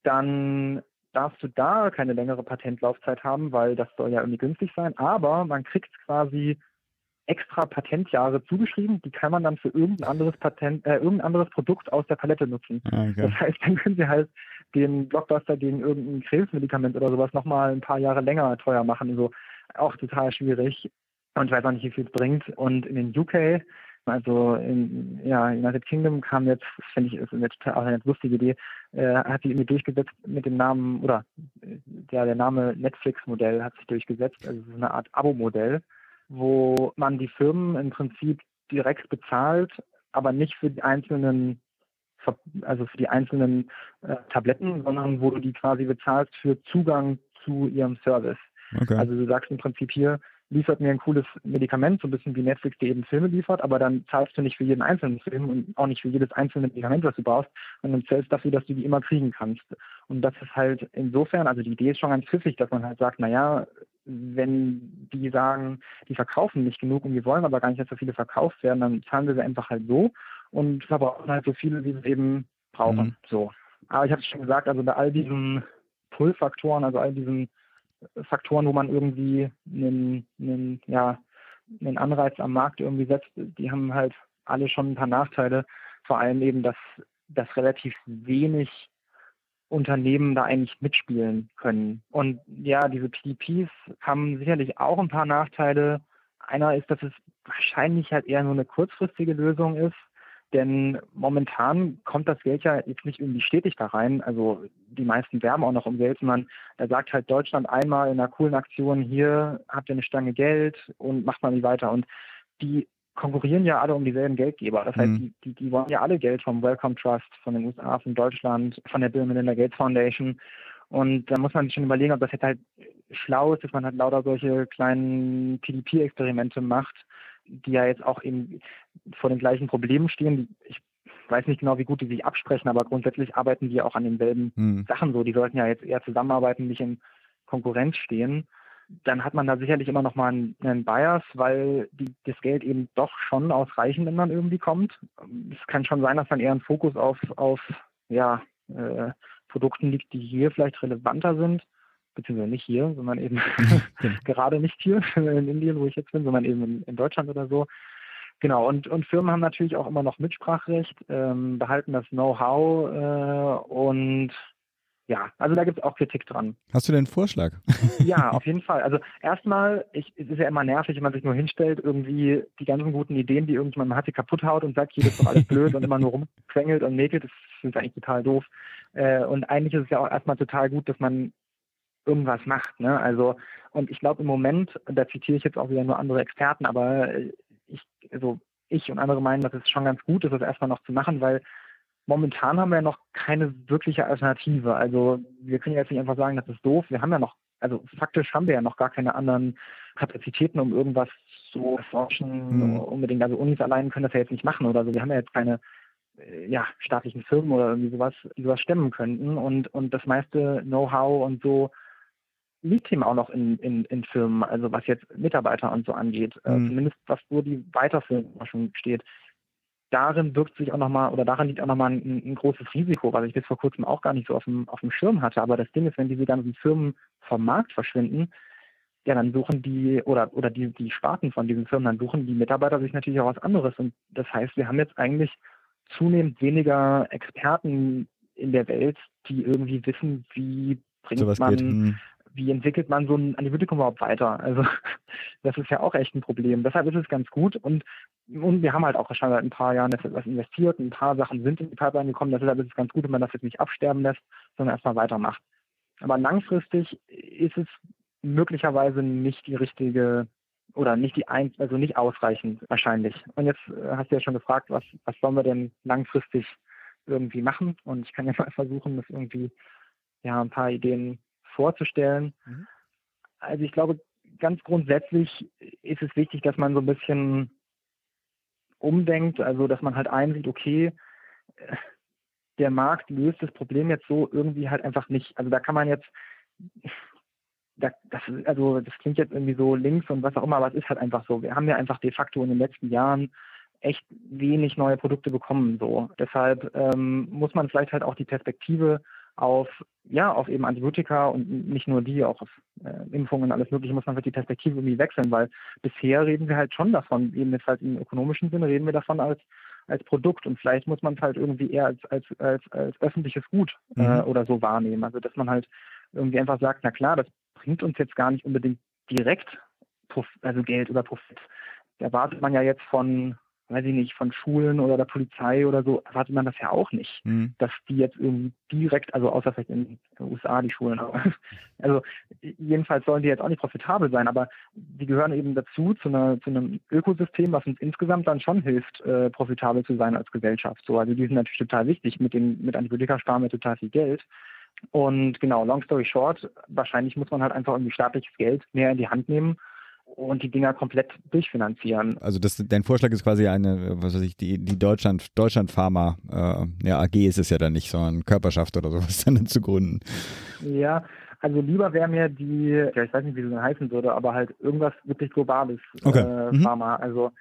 dann darfst du da keine längere Patentlaufzeit haben, weil das soll ja irgendwie günstig sein. Aber man kriegt quasi extra Patentjahre zugeschrieben, die kann man dann für irgendein anderes Patent, äh, irgendein anderes Produkt aus der Palette nutzen. Ah, okay. Das heißt, dann können sie halt den Blockbuster gegen irgendein Krebsmedikament oder sowas nochmal ein paar Jahre länger teuer machen. So auch total schwierig. Und ich weiß auch nicht, wie viel es bringt. Und in den UK also in ja, United Kingdom kam jetzt, finde ich, ist eine total auch eine lustige Idee, äh, hat sich irgendwie durchgesetzt mit dem Namen, oder ja, der Name Netflix-Modell hat sich durchgesetzt. Also ist eine Art Abo-Modell, wo man die Firmen im Prinzip direkt bezahlt, aber nicht für die einzelnen also für die einzelnen äh, Tabletten, sondern wo du die quasi bezahlst für Zugang zu ihrem Service. Okay. Also du sagst im Prinzip hier, liefert mir ein cooles Medikament, so ein bisschen wie Netflix dir eben Filme liefert, aber dann zahlst du nicht für jeden einzelnen Film und auch nicht für jedes einzelne Medikament, was du brauchst, sondern zählst dafür, dass du die immer kriegen kannst. Und das ist halt insofern, also die Idee ist schon ganz pfiffig, dass man halt sagt, naja, wenn die sagen, die verkaufen nicht genug und wir wollen aber gar nicht, dass so viele verkauft werden, dann zahlen wir sie einfach halt so und verbrauchen halt so viele, wie wir eben brauchen. Mhm. So. Aber ich habe es schon gesagt, also bei all diesen Pull-Faktoren, also all diesen Faktoren, wo man irgendwie einen, einen, ja, einen Anreiz am Markt irgendwie setzt, die haben halt alle schon ein paar Nachteile. Vor allem eben, dass, dass relativ wenig Unternehmen da eigentlich mitspielen können. Und ja, diese PDPs haben sicherlich auch ein paar Nachteile. Einer ist, dass es wahrscheinlich halt eher nur eine kurzfristige Lösung ist. Denn momentan kommt das Geld ja jetzt nicht irgendwie stetig da rein. Also die meisten werben auch noch um Geld, sondern da sagt halt Deutschland einmal in einer coolen Aktion, hier habt ihr eine Stange Geld und macht mal nicht weiter. Und die konkurrieren ja alle um dieselben Geldgeber. Das heißt, mhm. die, die, die wollen ja alle Geld vom Welcome Trust, von den USA, von Deutschland, von der Bill Melinda Gates Foundation. Und da muss man sich schon überlegen, ob das jetzt halt schlau ist, dass man halt lauter solche kleinen PDP-Experimente macht die ja jetzt auch eben vor den gleichen Problemen stehen. Ich weiß nicht genau, wie gut die sich absprechen, aber grundsätzlich arbeiten die auch an denselben hm. Sachen so. Die sollten ja jetzt eher zusammenarbeiten, nicht in Konkurrenz stehen. Dann hat man da sicherlich immer noch mal einen, einen Bias, weil die, das Geld eben doch schon aus reichen Ländern irgendwie kommt. Es kann schon sein, dass dann eher ein Fokus auf, auf ja, äh, Produkten liegt, die hier vielleicht relevanter sind beziehungsweise nicht hier, sondern eben genau. gerade nicht hier in Indien, wo ich jetzt bin, sondern eben in, in Deutschland oder so. Genau, und, und Firmen haben natürlich auch immer noch Mitspracherecht, ähm, behalten das Know-how äh, und ja, also da gibt es auch Kritik dran. Hast du denn einen Vorschlag? Ja, auf jeden Fall. Also erstmal, ich, es ist ja immer nervig, wenn man sich nur hinstellt, irgendwie die ganzen guten Ideen, die irgendjemand hat, die kaputt haut und sagt, hier ist doch alles blöd und immer nur rumquengelt und mäkelt, das ist eigentlich total doof. Äh, und eigentlich ist es ja auch erstmal total gut, dass man irgendwas macht. Ne? Also, und ich glaube im Moment, da zitiere ich jetzt auch wieder nur andere Experten, aber ich, also ich und andere meinen, dass es schon ganz gut ist, das erstmal noch zu machen, weil momentan haben wir ja noch keine wirkliche Alternative. Also wir können jetzt nicht einfach sagen, das ist doof. Wir haben ja noch, also faktisch haben wir ja noch gar keine anderen Kapazitäten, um irgendwas zu erforschen. Mhm. Unbedingt, also Unis allein können das ja jetzt nicht machen oder so. Wir haben ja jetzt keine äh, ja, staatlichen Firmen oder irgendwie sowas, die sowas stemmen könnten. Und, und das meiste Know-how und so liegt ihm auch noch in, in, in Firmen, also was jetzt Mitarbeiter und so angeht, äh, mhm. äh, zumindest was so die Weiterführung steht. Darin wirkt sich auch nochmal, oder daran liegt auch nochmal ein, ein großes Risiko, was ich bis vor kurzem auch gar nicht so auf dem, auf dem Schirm hatte. Aber das Ding ist, wenn diese ganzen Firmen vom Markt verschwinden, ja, dann suchen die, oder, oder die, die Sparten von diesen Firmen, dann suchen die Mitarbeiter sich natürlich auch was anderes. Und das heißt, wir haben jetzt eigentlich zunehmend weniger Experten in der Welt, die irgendwie wissen, wie bringt so man hm wie entwickelt man so ein Antibiotikum überhaupt weiter? Also das ist ja auch echt ein Problem. Deshalb ist es ganz gut und, und wir haben halt auch schon seit ein paar Jahren etwas investiert, ein paar Sachen sind in die Pipeline gekommen, deshalb ist es ganz gut, wenn man das jetzt nicht absterben lässt, sondern erstmal weitermacht. Aber langfristig ist es möglicherweise nicht die richtige oder nicht die ein, also nicht ausreichend wahrscheinlich. Und jetzt äh, hast du ja schon gefragt, was, was sollen wir denn langfristig irgendwie machen? Und ich kann ja mal versuchen, das irgendwie ja ein paar Ideen vorzustellen. Mhm. Also ich glaube, ganz grundsätzlich ist es wichtig, dass man so ein bisschen umdenkt, also dass man halt einsieht, okay, der Markt löst das Problem jetzt so irgendwie halt einfach nicht. Also da kann man jetzt, da, das, also das klingt jetzt irgendwie so links und was auch immer, aber es ist halt einfach so. Wir haben ja einfach de facto in den letzten Jahren echt wenig neue Produkte bekommen. So. Deshalb ähm, muss man vielleicht halt auch die Perspektive auf, ja, auf eben Antibiotika und nicht nur die, auch auf äh, Impfungen, alles Mögliche, muss man halt die Perspektive irgendwie wechseln, weil bisher reden wir halt schon davon, eben jetzt halt im ökonomischen Sinne reden wir davon als als Produkt und vielleicht muss man es halt irgendwie eher als als als, als öffentliches Gut äh, mhm. oder so wahrnehmen. Also dass man halt irgendwie einfach sagt, na klar, das bringt uns jetzt gar nicht unbedingt direkt also Geld oder Profit. Da erwartet man ja jetzt von weiß ich nicht, von Schulen oder der Polizei oder so, erwartet man das ja auch nicht, mhm. dass die jetzt irgendwie direkt, also außer vielleicht in den USA die Schulen, aber also jedenfalls sollen die jetzt auch nicht profitabel sein, aber die gehören eben dazu, zu, einer, zu einem Ökosystem, was uns insgesamt dann schon hilft, äh, profitabel zu sein als Gesellschaft. So, also die sind natürlich total wichtig. Mit den mit Antibiotika sparen wir total viel Geld. Und genau, long story short, wahrscheinlich muss man halt einfach irgendwie staatliches Geld mehr in die Hand nehmen und die Dinger komplett durchfinanzieren. Also das, dein Vorschlag ist quasi eine, was weiß ich, die, die Deutschland, Deutschland Pharma, äh, ja, AG ist es ja dann nicht, sondern Körperschaft oder sowas dann zu gründen. Ja, also lieber wäre mir die, ja, ich weiß nicht, wie sie heißen würde, aber halt irgendwas wirklich Globales okay. äh, mhm. Pharma. Also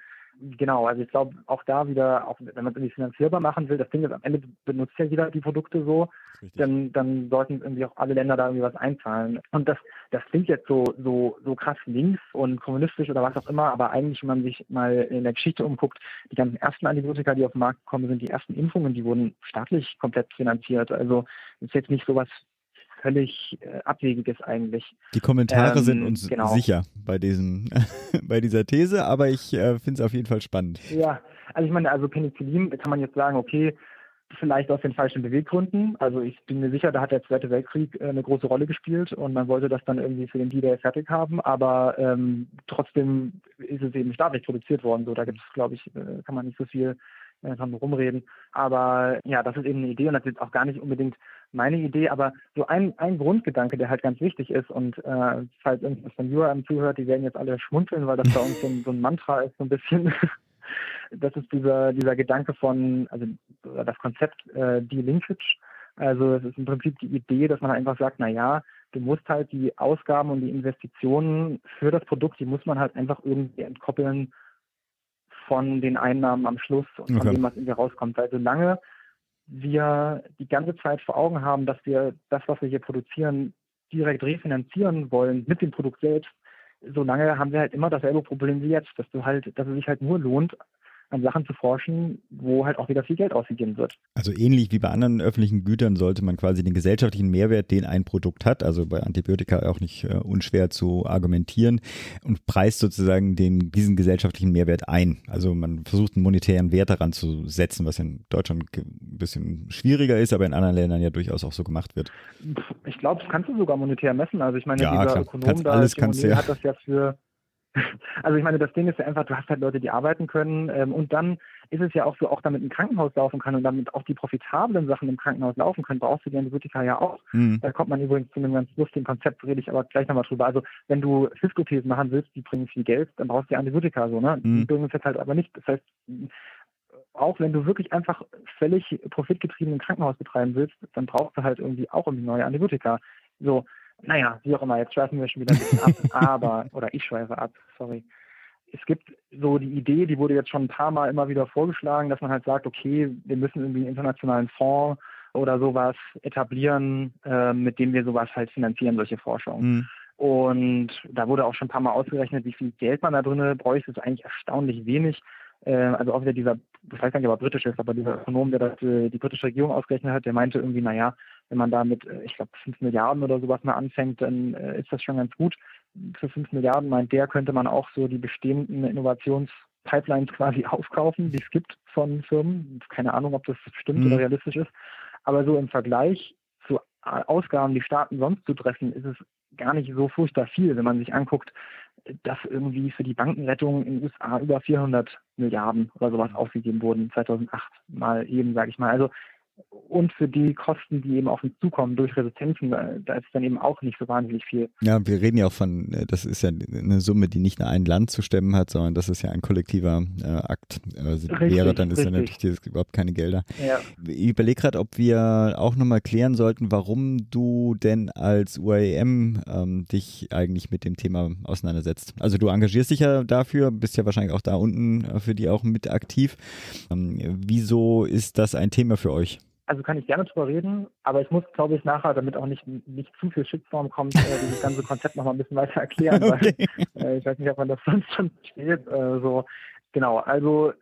Genau, also ich glaube auch da wieder, auch wenn man es irgendwie finanzierbar machen will, das Ding ist, am Ende benutzt ja jeder die Produkte so, dann, dann sollten irgendwie auch alle Länder da irgendwie was einzahlen. Und das, das klingt jetzt so, so, so krass links und kommunistisch oder was auch immer, aber eigentlich, wenn man sich mal in der Geschichte umguckt, die ganzen ersten Antibiotika, die auf den Markt gekommen sind, die ersten Impfungen, die wurden staatlich komplett finanziert. Also ist jetzt nicht sowas völlig äh, Abwegiges eigentlich. Die Kommentare ähm, sind uns genau. sicher bei, diesem, bei dieser These, aber ich äh, finde es auf jeden Fall spannend. Ja, also ich meine, also Penicillin kann man jetzt sagen, okay, vielleicht aus den falschen Beweggründen. Also ich bin mir sicher, da hat der Zweite Weltkrieg äh, eine große Rolle gespielt und man wollte das dann irgendwie für den D-Day fertig haben, aber ähm, trotzdem ist es eben staatlich produziert worden. So, da gibt es, glaube ich, äh, kann man nicht so viel äh, dran rumreden. Aber ja, das ist eben eine Idee und das ist auch gar nicht unbedingt meine Idee, aber so ein, ein Grundgedanke, der halt ganz wichtig ist und äh, falls irgendwas von URM zuhört, die werden jetzt alle schmunzeln, weil das bei uns so ein, so ein Mantra ist, so ein bisschen. das ist dieser, dieser Gedanke von, also das Konzept äh, Delinkage. Also es ist im Prinzip die Idee, dass man einfach sagt, na ja, du musst halt die Ausgaben und die Investitionen für das Produkt, die muss man halt einfach irgendwie entkoppeln von den Einnahmen am Schluss und von dem, was irgendwie rauskommt. Weil solange wir die ganze Zeit vor Augen haben, dass wir das, was wir hier produzieren, direkt refinanzieren wollen mit dem Produkt selbst, solange haben wir halt immer dasselbe Problem wie jetzt, dass du halt, dass es sich halt nur lohnt, an Sachen zu forschen, wo halt auch wieder viel Geld ausgegeben wird. Also ähnlich wie bei anderen öffentlichen Gütern sollte man quasi den gesellschaftlichen Mehrwert, den ein Produkt hat, also bei Antibiotika auch nicht äh, unschwer zu argumentieren und preist sozusagen den, diesen gesellschaftlichen Mehrwert ein. Also man versucht einen monetären Wert daran zu setzen, was in Deutschland ein bisschen schwieriger ist, aber in anderen Ländern ja durchaus auch so gemacht wird. Ich glaube, das kannst du sogar monetär messen. Also ich meine, ja, dieser klar. Ökonom kannst, da, alles kannst ja. hat das ja für also ich meine, das Ding ist ja einfach, du hast halt Leute, die arbeiten können ähm, und dann ist es ja auch so, auch damit ein Krankenhaus laufen kann und damit auch die profitablen Sachen im Krankenhaus laufen können, brauchst du die Antibiotika ja auch. Mhm. Da kommt man übrigens zu einem ganz lustigen Konzept, rede ich aber gleich nochmal drüber. Also wenn du Hüftprothesen machen willst, die bringen viel Geld, dann brauchst du die Antibiotika so, ne? Mhm. Die bringen es jetzt halt aber nicht. Das heißt, auch wenn du wirklich einfach völlig profitgetrieben ein Krankenhaus betreiben willst, dann brauchst du halt irgendwie auch irgendwie neue Antibiotika. So, naja, wie auch immer, jetzt schweifen wir schon wieder ein bisschen ab, aber, oder ich schweife ab, sorry. Es gibt so die Idee, die wurde jetzt schon ein paar Mal immer wieder vorgeschlagen, dass man halt sagt, okay, wir müssen irgendwie einen internationalen Fonds oder sowas etablieren, äh, mit dem wir sowas halt finanzieren, solche Forschung. Mhm. Und da wurde auch schon ein paar Mal ausgerechnet, wie viel Geld man da drin bräuchte. Ist eigentlich erstaunlich wenig. Äh, also auch wieder dieser, ich weiß gar nicht, ob er britisch ist, aber dieser Ökonom, der das die britische Regierung ausgerechnet hat, der meinte irgendwie, naja, wenn man da mit, äh, ich glaube, 5 Milliarden oder sowas mal anfängt, dann äh, ist das schon ganz gut. Für 5 Milliarden meint der, könnte man auch so die bestehenden Innovationspipelines quasi aufkaufen, die es gibt von Firmen. Keine Ahnung, ob das stimmt mhm. oder realistisch ist. Aber so im Vergleich zu Ausgaben, die Staaten sonst zu treffen, ist es gar nicht so furchtbar viel, wenn man sich anguckt, dass irgendwie für die Bankenrettung in den USA über 400 Milliarden oder sowas ausgegeben wurden 2008 mal eben, sage ich mal. Also und für die Kosten, die eben auf uns zukommen durch Resistenzen, da ist dann eben auch nicht so wahnsinnig viel. Ja, wir reden ja auch von, äh, das ist ja eine Summe, die nicht nur ein Land zu stemmen hat, sondern das ist ja ein kollektiver äh, Akt. Also richtig, wäre, dann ist richtig. ja natürlich überhaupt keine Gelder. Ja. Ich überlege gerade, ob wir auch nochmal klären sollten, warum du denn als UAM ähm, dich eigentlich mit dem Thema auseinandersetzt. Also du engagierst dich ja dafür, bist ja wahrscheinlich auch da unten äh, für die auch mit aktiv. Ähm, wieso ist das ein Thema für euch? Also kann ich gerne drüber reden, aber ich muss, glaube ich, nachher, damit auch nicht, nicht zu viel Shitstorm kommt, äh, dieses ganze Konzept noch mal ein bisschen weiter erklären, okay. weil äh, ich weiß nicht, ob man das sonst schon steht. Äh, so. Genau, also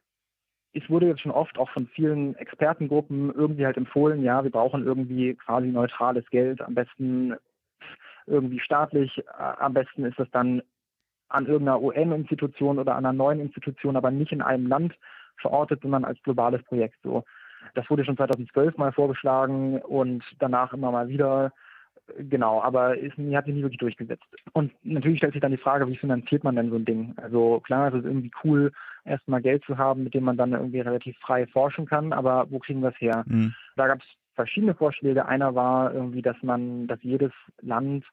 es wurde jetzt schon oft auch von vielen Expertengruppen irgendwie halt empfohlen, ja, wir brauchen irgendwie quasi neutrales Geld, am besten irgendwie staatlich, äh, am besten ist das dann an irgendeiner UN-Institution oder an einer neuen Institution, aber nicht in einem Land verortet, sondern als globales Projekt. So, das wurde schon 2012 mal vorgeschlagen und danach immer mal wieder. Genau, aber ist, hat sich nie wirklich durchgesetzt. Und natürlich stellt sich dann die Frage, wie finanziert man denn so ein Ding? Also klar, es ist irgendwie cool, erstmal Geld zu haben, mit dem man dann irgendwie relativ frei forschen kann, aber wo kriegen wir es her? Mhm. Da gab es verschiedene Vorschläge. Einer war irgendwie, dass man, dass jedes Land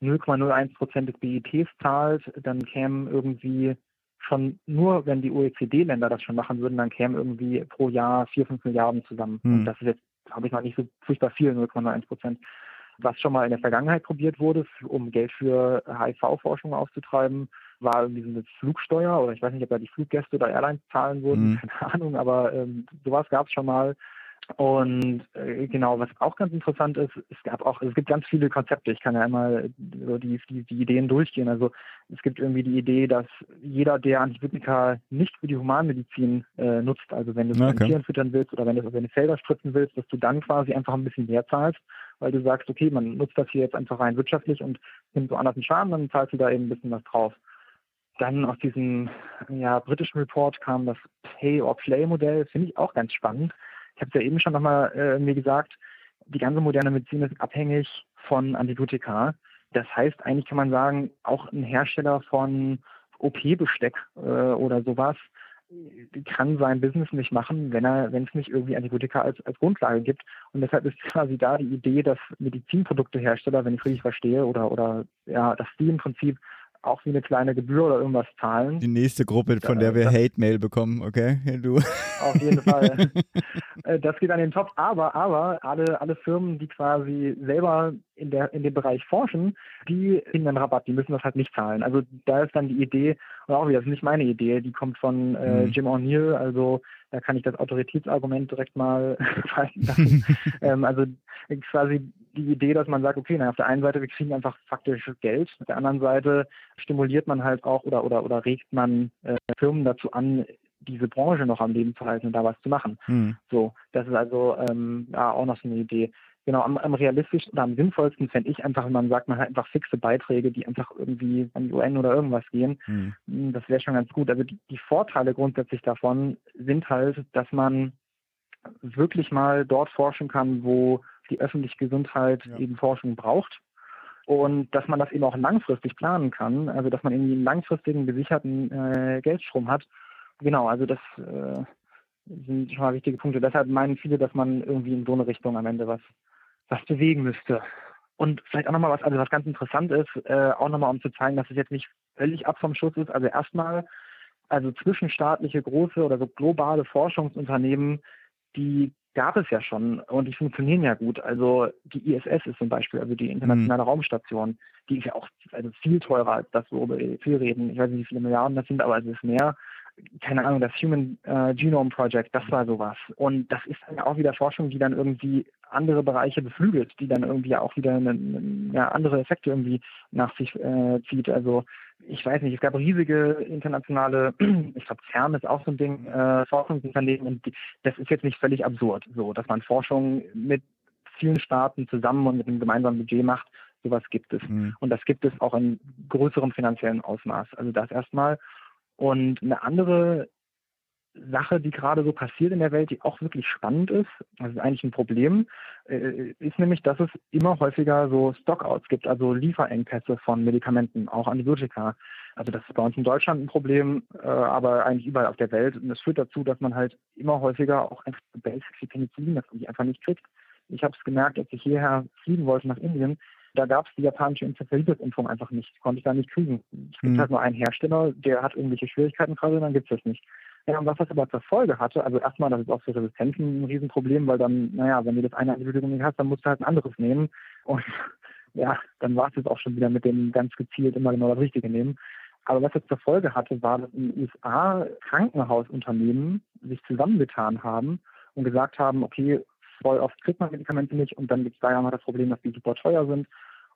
0,01 Prozent des BIPs zahlt, dann kämen irgendwie schon nur, wenn die OECD-Länder das schon machen würden, dann kämen irgendwie pro Jahr 4, 5 Milliarden zusammen. Hm. Und das ist jetzt, glaube ich, noch nicht so furchtbar viel, 0,1 Prozent. Was schon mal in der Vergangenheit probiert wurde, um Geld für HIV-Forschung auszutreiben, war irgendwie so eine Flugsteuer oder ich weiß nicht, ob da die Fluggäste oder Airlines zahlen wurden, mhm. keine Ahnung, aber ähm, sowas gab es schon mal. Und äh, genau, was auch ganz interessant ist, es gab auch, es gibt ganz viele Konzepte. Ich kann ja einmal so die, die, die Ideen durchgehen. Also es gibt irgendwie die Idee, dass jeder, der Antibiotika nicht für die Humanmedizin äh, nutzt, also wenn du es okay. Tieren füttern willst oder wenn du es auf deine Felder spritzen willst, dass du dann quasi einfach ein bisschen mehr zahlst, weil du sagst, okay, man nutzt das hier jetzt einfach rein wirtschaftlich und nimmt so anders einen Schaden, dann zahlst du da eben ein bisschen was drauf. Dann aus diesem ja, britischen Report kam das Pay-or-Play-Modell, finde ich auch ganz spannend ich habe es ja eben schon nochmal äh, mir gesagt, die ganze moderne Medizin ist abhängig von Antibiotika. Das heißt, eigentlich kann man sagen, auch ein Hersteller von OP-Besteck äh, oder sowas kann sein Business nicht machen, wenn er, wenn es nicht irgendwie Antibiotika als, als Grundlage gibt. Und deshalb ist quasi da die Idee, dass Medizinproduktehersteller, wenn ich richtig verstehe, oder oder ja, dass die im Prinzip auch wie eine kleine Gebühr oder irgendwas zahlen. Die nächste Gruppe, von der wir Hate-Mail bekommen, okay? Du. Auf jeden Fall. Äh, das geht an den Top. Aber, aber alle, alle Firmen, die quasi selber in, der, in dem Bereich forschen, die kriegen einen Rabatt, die müssen das halt nicht zahlen. Also da ist dann die Idee, und auch wieder, das ist nicht meine Idee, die kommt von äh, mhm. Jim O'Neill, also da kann ich das Autoritätsargument direkt mal fallen lassen. ähm, also quasi die Idee, dass man sagt, okay, na, auf der einen Seite, wir kriegen einfach faktisch Geld, auf der anderen Seite stimuliert man halt auch oder oder oder regt man äh, Firmen dazu an, diese Branche noch am Leben zu halten und da was zu machen. Hm. So, das ist also ähm, ja, auch noch so eine Idee. Genau, am, am realistischsten oder am sinnvollsten fände ich einfach, wenn man sagt, man hat einfach fixe Beiträge, die einfach irgendwie an die UN oder irgendwas gehen. Hm. hm das wäre schon ganz gut. Also die, die Vorteile grundsätzlich davon sind halt, dass man wirklich mal dort forschen kann, wo die öffentliche Gesundheit ja. eben Forschung braucht und dass man das eben auch langfristig planen kann, also dass man irgendwie einen langfristigen, gesicherten äh, Geldstrom hat. Genau, also das äh, sind schon mal wichtige Punkte. Deshalb meinen viele, dass man irgendwie in so eine Richtung am Ende was was bewegen müsste. Und vielleicht auch nochmal was, also was ganz interessant ist, äh, auch nochmal um zu zeigen, dass es jetzt nicht völlig ab vom Schuss ist. Also erstmal, also zwischenstaatliche große oder so globale Forschungsunternehmen, die gab es ja schon und die funktionieren ja gut. Also die ISS ist zum Beispiel, also die internationale mhm. Raumstation, die ist ja auch also viel teurer als das, worüber wir viel reden. Ich weiß nicht, wie viele Milliarden das sind, aber es ist mehr keine Ahnung, das Human äh, Genome Project, das war sowas. Und das ist dann ja auch wieder Forschung, die dann irgendwie andere Bereiche beflügelt, die dann irgendwie auch wieder eine, eine, andere Effekte irgendwie nach sich äh, zieht. Also ich weiß nicht, es gab riesige internationale, ich glaube CERN ist auch so ein Ding, äh, Forschungsunternehmen und die, das ist jetzt nicht völlig absurd, so dass man Forschung mit vielen Staaten zusammen und mit einem gemeinsamen Budget macht. Sowas gibt es. Mhm. Und das gibt es auch in größerem finanziellen Ausmaß. Also das erstmal. Und eine andere Sache, die gerade so passiert in der Welt, die auch wirklich spannend ist, das ist eigentlich ein Problem, äh, ist nämlich, dass es immer häufiger so Stockouts gibt, also Lieferengpässe von Medikamenten, auch Antibiotika. Also das ist bei uns in Deutschland ein Problem, äh, aber eigentlich überall auf der Welt. Und das führt dazu, dass man halt immer häufiger auch einfach Basics wie Penicillin, das man einfach nicht kriegt. Ich habe es gemerkt, als ich hierher fliegen wollte nach Indien, da gab es die japanische Enzephalitis-Impfung einfach nicht. Konnte ich da nicht kriegen. Es gibt mhm. halt nur einen Hersteller, der hat irgendwelche Schwierigkeiten gerade und dann gibt es das nicht. Ja, und was das aber zur Folge hatte, also erstmal, das ist auch für Resistenzen ein Riesenproblem, weil dann, naja, wenn du das eine Antibiotikum nicht hast, dann musst du halt ein anderes nehmen. Und ja, dann war es jetzt auch schon wieder mit dem ganz gezielt immer genau das Richtige nehmen. Aber was jetzt zur Folge hatte, war, dass in den USA Krankenhausunternehmen sich zusammengetan haben und gesagt haben, okay, voll oft kriegt man Medikamente nicht und dann gibt es da ja noch das Problem, dass die super teuer sind.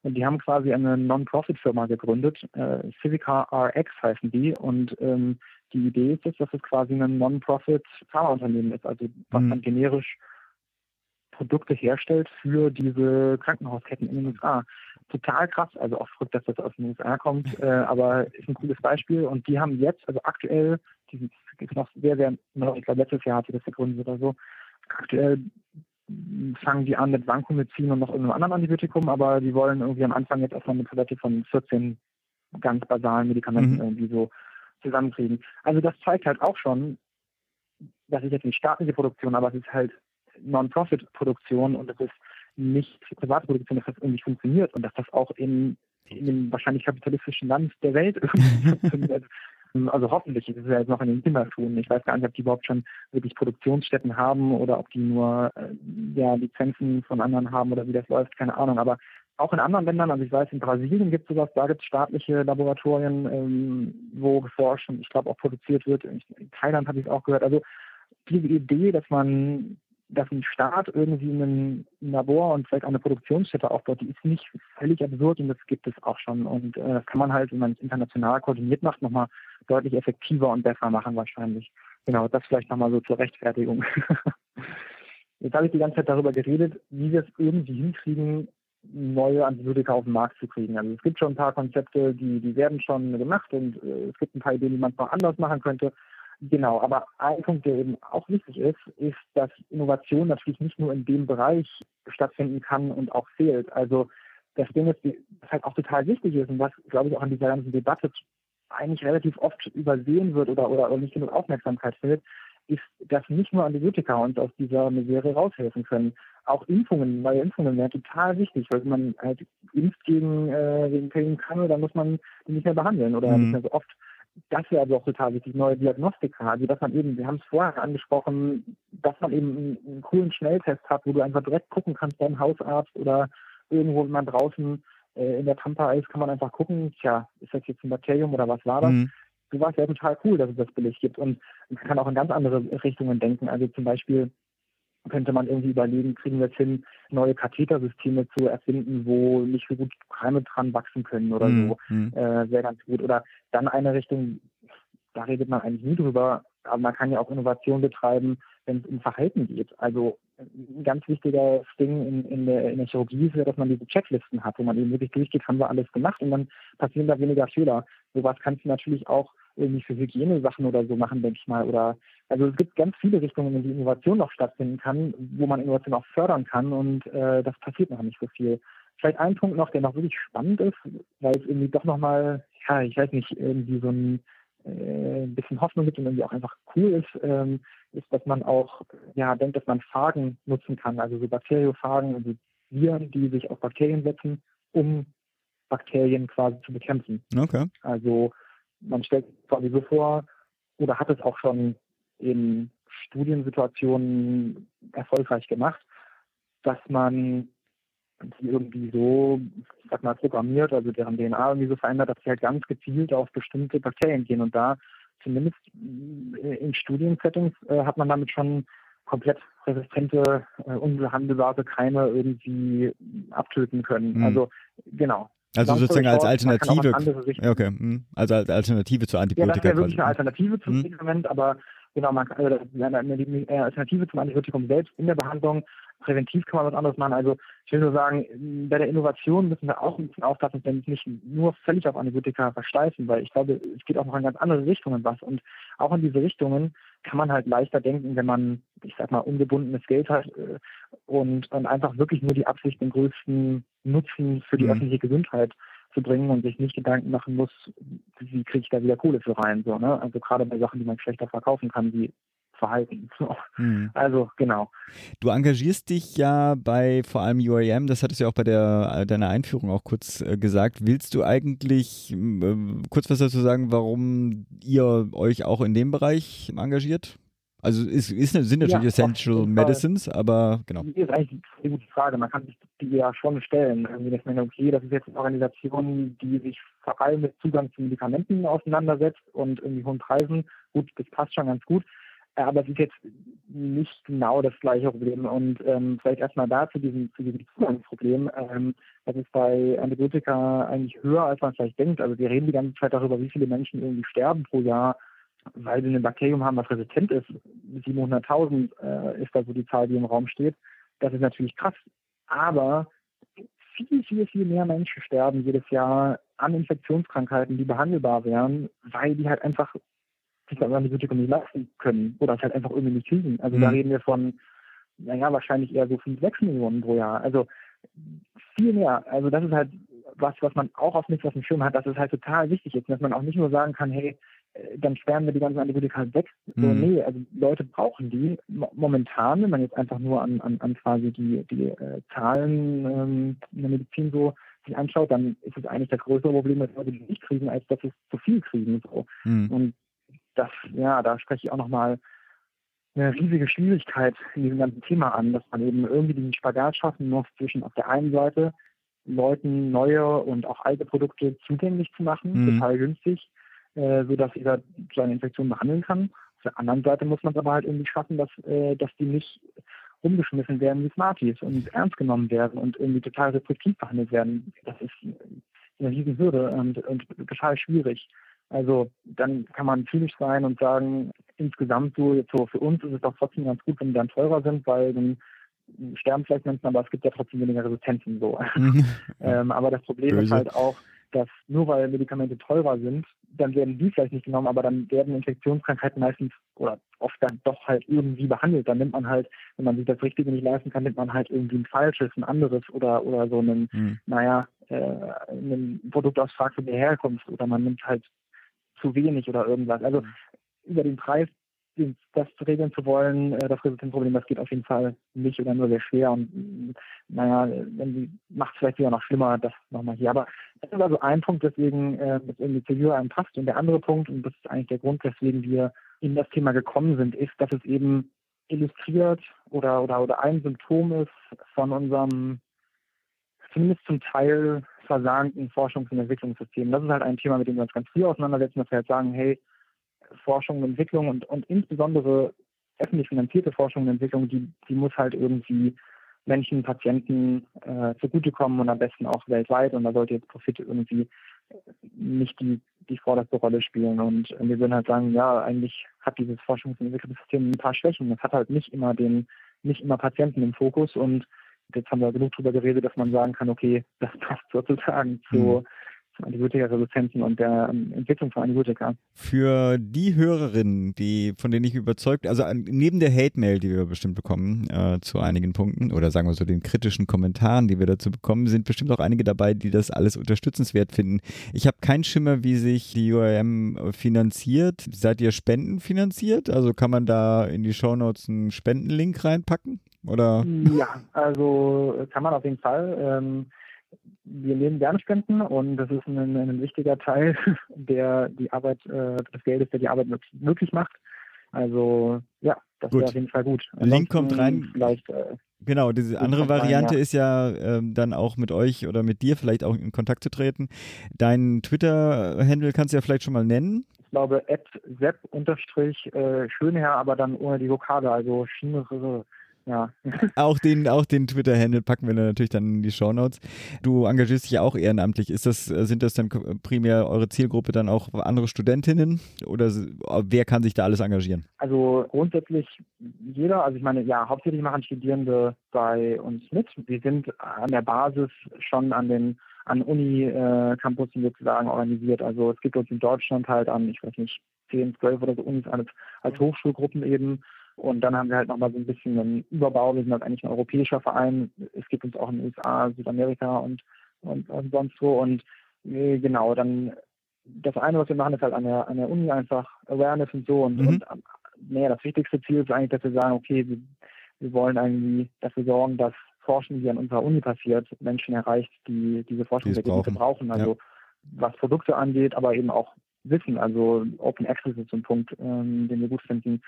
Und die haben quasi eine Non-Profit-Firma gegründet, äh, Civica RX heißen die. Und ähm, die Idee ist jetzt, dass es quasi ein Non-Profit-Pharmaunternehmen ist, also was mhm. dann generisch Produkte herstellt für diese Krankenhausketten in den USA. Total krass, also auch verrückt, dass das aus den USA kommt, äh, aber ist ein cooles Beispiel. Und die haben jetzt, also aktuell, die ist noch sehr, sehr. Ich glaube, letztes Jahr hat sie das gegründet oder so. Aktuell fangen die an mit Vancomycin und noch irgendeinem anderen Antibiotikum, aber die wollen irgendwie am Anfang jetzt erstmal eine Palette von 14 ganz basalen Medikamenten mhm. irgendwie so zusammenkriegen. Also das zeigt halt auch schon, das ist jetzt nicht staatliche Produktion, aber es ist halt Non-Profit-Produktion und es ist nicht private Produktion, dass das irgendwie funktioniert und dass das auch in, in dem wahrscheinlich kapitalistischen Land der Welt funktioniert. Also hoffentlich ist es ja jetzt noch in den Kinderschuhen. Ich weiß gar nicht, ob die überhaupt schon wirklich Produktionsstätten haben oder ob die nur äh, ja, Lizenzen von anderen haben oder wie das läuft, keine Ahnung. Aber auch in anderen Ländern, also ich weiß, in Brasilien gibt es sowas, da gibt es staatliche Laboratorien, ähm, wo geforscht und ich glaube auch produziert wird. In Thailand habe ich es auch gehört. Also diese Idee, dass man, dass ein Staat irgendwie ein Labor und vielleicht auch eine Produktionsstätte aufbaut, die ist nicht völlig absurd und das gibt es auch schon. Und äh, das kann man halt, wenn man es international koordiniert macht, nochmal deutlich effektiver und besser machen wahrscheinlich. Genau, das vielleicht nochmal so zur Rechtfertigung. Jetzt habe ich die ganze Zeit darüber geredet, wie wir es irgendwie hinkriegen, neue Antibiotika auf den Markt zu kriegen. Also es gibt schon ein paar Konzepte, die, die werden schon gemacht und äh, es gibt ein paar Ideen, die man noch anders machen könnte. Genau, aber ein Punkt, der eben auch wichtig ist, ist, dass Innovation natürlich nicht nur in dem Bereich stattfinden kann und auch fehlt. Also das Ding ist, was halt auch total wichtig ist und was, glaube ich, auch in dieser ganzen Debatte eigentlich relativ oft übersehen wird oder, oder, oder nicht genug Aufmerksamkeit findet, ist, dass nicht nur Antibiotika uns aus dieser Misere raushelfen können. Auch Impfungen, neue Impfungen wären total wichtig, weil wenn man halt impft gegen, äh, gegen Pellenkanne, dann muss man die nicht mehr behandeln oder mhm. nicht mehr so oft. Das wäre also auch total wichtig, neue Diagnostika. Also dass man eben, wir haben es vorher angesprochen, dass man eben einen, einen coolen Schnelltest hat, wo du einfach direkt gucken kannst beim Hausarzt oder irgendwo, wenn man draußen äh, in der Pampa ist, kann man einfach gucken, tja, ist das jetzt ein Bakterium oder was war das? Mhm. Sowas wäre total cool, dass es das billig gibt. Und man kann auch in ganz andere Richtungen denken. Also zum Beispiel könnte man irgendwie überlegen, kriegen wir es hin, neue Kathetersysteme zu erfinden, wo nicht so gut Keime dran wachsen können oder mhm. so. Mhm. Äh, Wäre ganz gut. Oder dann eine Richtung, da redet man eigentlich nie drüber, aber man kann ja auch Innovation betreiben, wenn es um Verhalten geht. Also ein ganz wichtiger Ding in, in, der, in der Chirurgie ist ja, dass man diese Checklisten hat, wo man eben wirklich durchgeht, haben wir alles gemacht und dann passieren da weniger Fehler. Sowas kannst du natürlich auch irgendwie für Hygienesachen oder so machen, denke ich mal. Oder also es gibt ganz viele Richtungen, in die Innovation noch stattfinden kann, wo man Innovation auch fördern kann und äh, das passiert noch nicht so viel. Vielleicht ein Punkt noch, der noch wirklich spannend ist, weil es irgendwie doch nochmal, ja, ich weiß nicht, irgendwie so ein äh, bisschen Hoffnung gibt und irgendwie auch einfach cool ist, ähm, ist, dass man auch ja denkt, dass man Phagen nutzen kann, also so Bakteriophagen, also Viren, die sich auf Bakterien setzen, um Bakterien quasi zu bekämpfen. Okay. Also man stellt sich quasi so vor, oder hat es auch schon in Studiensituationen erfolgreich gemacht, dass man die irgendwie so, ich sag mal, programmiert, also deren DNA irgendwie so verändert, dass sie halt ganz gezielt auf bestimmte Bakterien gehen. Und da, zumindest in Studiensettings, äh, hat man damit schon komplett resistente, äh, unbehandelbare Keime irgendwie abtöten können. Mhm. Also genau. Also sozusagen als Alternative. Okay. Hm. Also als Alternative zur Antibiotika. Ja, das wäre wirklich eine Alternative zum mhm. Medikament, aber genau, man kann, äh, eine, eine Alternative zum Antibiotikum selbst in der Behandlung präventiv kann man was anderes machen. Also ich will nur sagen, bei der Innovation müssen wir auch ein bisschen aufpassen, wenn wir nicht nur völlig auf Antibiotika versteifen, weil ich glaube, es geht auch noch in ganz andere Richtungen was. Und auch in diese Richtungen kann man halt leichter denken, wenn man, ich sag mal, ungebundenes Geld hat äh, und, und einfach wirklich nur die Absicht, den größten Nutzen für die mhm. öffentliche Gesundheit zu bringen und sich nicht Gedanken machen muss, wie kriege ich da wieder Kohle für rein. So, ne? Also gerade bei Sachen, die man schlechter verkaufen kann, wie Verhalten. Mhm. Also genau. Du engagierst dich ja bei vor allem UAM, das hattest du ja auch bei der, äh, deiner Einführung auch kurz äh, gesagt. Willst du eigentlich äh, kurz was dazu sagen, warum ihr euch auch in dem Bereich engagiert? Also ist, ist, sind natürlich ja, Essential Medicines, aber genau. Das ist eigentlich eine gute Frage. Man kann sich die ja schon stellen. Irgendwie, dass man okay, das ist jetzt eine Organisation, die sich vor allem mit Zugang zu Medikamenten auseinandersetzt und irgendwie hohen Preisen. Gut, das passt schon ganz gut. Aber es ist jetzt nicht genau das gleiche Problem. Und ähm, vielleicht erstmal da zu diesem, zu diesem Zugangsproblem. Ähm, das ist bei Antibiotika eigentlich höher, als man vielleicht denkt. Also wir reden die ganze Zeit darüber, wie viele Menschen irgendwie sterben pro Jahr, weil sie ein Bakterium haben, was resistent ist. 700.000 äh, ist da so die Zahl, die im Raum steht. Das ist natürlich krass. Aber viel, viel, viel mehr Menschen sterben jedes Jahr an Infektionskrankheiten, die behandelbar wären, weil die halt einfach sich das Antibiotikum nicht leisten können oder es halt einfach irgendwie nicht kriegen. Also mhm. da reden wir von, naja, wahrscheinlich eher so 5, 6 Millionen pro Jahr. Also viel mehr. Also das ist halt was, was man auch auf nichts auf dem Schirm hat, dass es halt total wichtig ist, dass man auch nicht nur sagen kann, hey, äh, dann sperren wir die ganzen Antibiotika halt weg. So, mhm. nee, also Leute brauchen die momentan, wenn man jetzt einfach nur an, an, an quasi die, die äh, Zahlen ähm, in der Medizin so sich anschaut, dann ist es eigentlich das größere Problem, dass Leute die nicht kriegen, als dass es zu viel kriegen. So. Mhm. Und das, ja, da spreche ich auch nochmal eine riesige Schwierigkeit in diesem ganzen Thema an, dass man eben irgendwie diesen Spagat schaffen muss zwischen auf der einen Seite Leuten neue und auch alte Produkte zugänglich zu machen, mhm. total günstig, äh, sodass jeder seine Infektion behandeln kann. Auf der anderen Seite muss man es aber halt irgendwie schaffen, dass, äh, dass die nicht umgeschmissen werden wie Smarties und ernst genommen werden und irgendwie total restriktiv behandelt werden. Das ist eine riesen Hürde und, und total schwierig. Also dann kann man zynisch sein und sagen, insgesamt so, jetzt so für uns ist es doch trotzdem ganz gut, wenn die dann teurer sind, weil dann sterben vielleicht Menschen, aber es gibt ja trotzdem weniger Resistenzen so. Mhm. ähm, aber das Problem Böse. ist halt auch, dass nur weil Medikamente teurer sind, dann werden die vielleicht nicht genommen, aber dann werden Infektionskrankheiten meistens oder oft dann doch halt irgendwie behandelt. Dann nimmt man halt, wenn man sich das Richtige nicht leisten kann, nimmt man halt irgendwie ein falsches, ein anderes oder oder so einen, mhm. naja, äh, ein Produkt aus fragwürdiger Herkunft oder man nimmt halt zu wenig oder irgendwas. Also mhm. über den Preis das regeln zu wollen, äh, das Resistenzproblem, das geht auf jeden Fall nicht oder nur sehr schwer und mm, naja, macht es vielleicht sogar noch schlimmer, das nochmal hier. Aber das ist also ein Punkt, weswegen äh, das irgendwie zu Jura passt. Und der andere Punkt, und das ist eigentlich der Grund, weswegen wir in das Thema gekommen sind, ist, dass es eben illustriert oder, oder, oder ein Symptom ist von unserem zumindest zum Teil versagenden Forschungs- und Entwicklungssystem. Das ist halt ein Thema, mit dem wir uns ganz früh auseinandersetzen, dass wir halt sagen, hey, Forschung und Entwicklung und, und insbesondere öffentlich finanzierte Forschung und Entwicklung, die, die muss halt irgendwie Menschen, Patienten äh, zugutekommen und am besten auch weltweit. Und da sollte jetzt Profit irgendwie nicht die, die vorderste Rolle spielen. Und wir würden halt sagen, ja, eigentlich hat dieses Forschungs- und Entwicklungssystem ein paar Schwächen. Es hat halt nicht immer den, nicht immer Patienten im Fokus und jetzt haben wir genug darüber geredet, dass man sagen kann, okay, das passt sozusagen zu, mhm. Antibiotikaresistenzen und der ähm, Entwicklung von Antibiotika. Für die Hörerinnen, die, von denen ich überzeugt, also neben der Hate-Mail, die wir bestimmt bekommen, äh, zu einigen Punkten, oder sagen wir so den kritischen Kommentaren, die wir dazu bekommen, sind bestimmt auch einige dabei, die das alles unterstützenswert finden. Ich habe keinen Schimmer, wie sich die URM finanziert. Seid ihr spendenfinanziert? Also kann man da in die Shownotes einen Spendenlink reinpacken? Oder? Ja, also kann man auf jeden Fall. Ähm, wir nehmen gerne Spenden und das ist ein, ein wichtiger Teil, der die Arbeit, äh, des Geldes, der die Arbeit möglich macht. Also ja, das wäre auf jeden Fall gut. Ansonsten Link kommt rein. Vielleicht, äh, genau, diese andere Variante ist ja ähm, dann auch mit euch oder mit dir vielleicht auch in Kontakt zu treten. Dein Twitter-Handle kannst du ja vielleicht schon mal nennen. Ich glaube, sepp unterstrich äh, aber dann ohne die Vokale, also Schnrr ja. Auch den, auch den Twitter-Handle packen wir natürlich dann in die Shownotes. Du engagierst dich ja auch ehrenamtlich. Ist das, sind das dann primär eure Zielgruppe dann auch andere Studentinnen oder wer kann sich da alles engagieren? Also grundsätzlich jeder, also ich meine, ja, hauptsächlich machen Studierende bei uns mit. Wir sind an der Basis schon an den an Uni-Campussen sozusagen organisiert. Also es gibt uns in Deutschland halt an, ich weiß nicht, 10, 12 oder so Unis als, als Hochschulgruppen eben und dann haben wir halt nochmal so ein bisschen einen Überbau. Wir sind halt eigentlich ein europäischer Verein. Es gibt uns auch in den USA, Südamerika und, und, und sonst wo. Und äh, genau, dann das eine, was wir machen, ist halt an der, an der Uni einfach Awareness und so. Und, mhm. und naja, das wichtigste Ziel ist eigentlich, dass wir sagen, okay, wir, wir wollen irgendwie dafür sorgen, dass Forschung, die an unserer Uni passiert, Menschen erreicht, die diese Forschungsergebnisse brauchen. Also ja. was Produkte angeht, aber eben auch Wissen. Also Open Access ist so ein Punkt, ähm, den wir gut finden.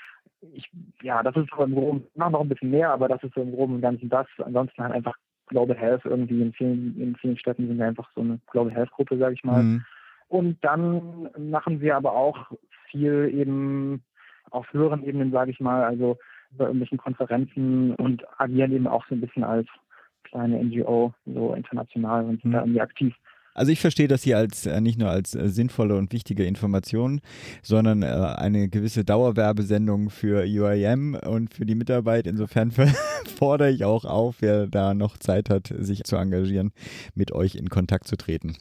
Ich, ja, das ist so im Groben, noch ein bisschen mehr, aber das ist so im Groben und Ganzen das. Ansonsten halt einfach Global Health irgendwie in vielen, in vielen Städten sind wir einfach so eine Global Health Gruppe, sage ich mal. Mhm. Und dann machen wir aber auch viel eben auf höheren Ebenen, sage ich mal, also bei irgendwelchen Konferenzen und agieren eben auch so ein bisschen als kleine NGO, so international und sind mhm. da irgendwie aktiv. Also ich verstehe das hier als äh, nicht nur als äh, sinnvolle und wichtige Information, sondern äh, eine gewisse Dauerwerbesendung für UIM und für die Mitarbeit. Insofern fordere ich auch auf, wer da noch Zeit hat, sich zu engagieren, mit euch in Kontakt zu treten.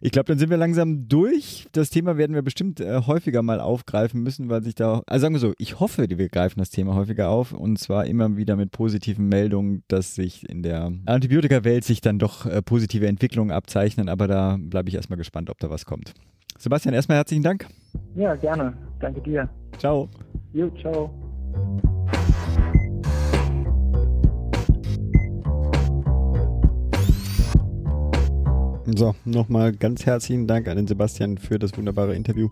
Ich glaube, dann sind wir langsam durch. Das Thema werden wir bestimmt äh, häufiger mal aufgreifen müssen, weil sich da, also sagen wir so, ich hoffe, wir greifen das Thema häufiger auf und zwar immer wieder mit positiven Meldungen, dass sich in der Antibiotika-Welt sich dann doch äh, positive Entwicklungen abzeichnen, aber da bleibe ich erstmal gespannt, ob da was kommt. Sebastian, erstmal herzlichen Dank. Ja, gerne. Danke dir. Ciao. Jo, ciao. So, nochmal ganz herzlichen Dank an den Sebastian für das wunderbare Interview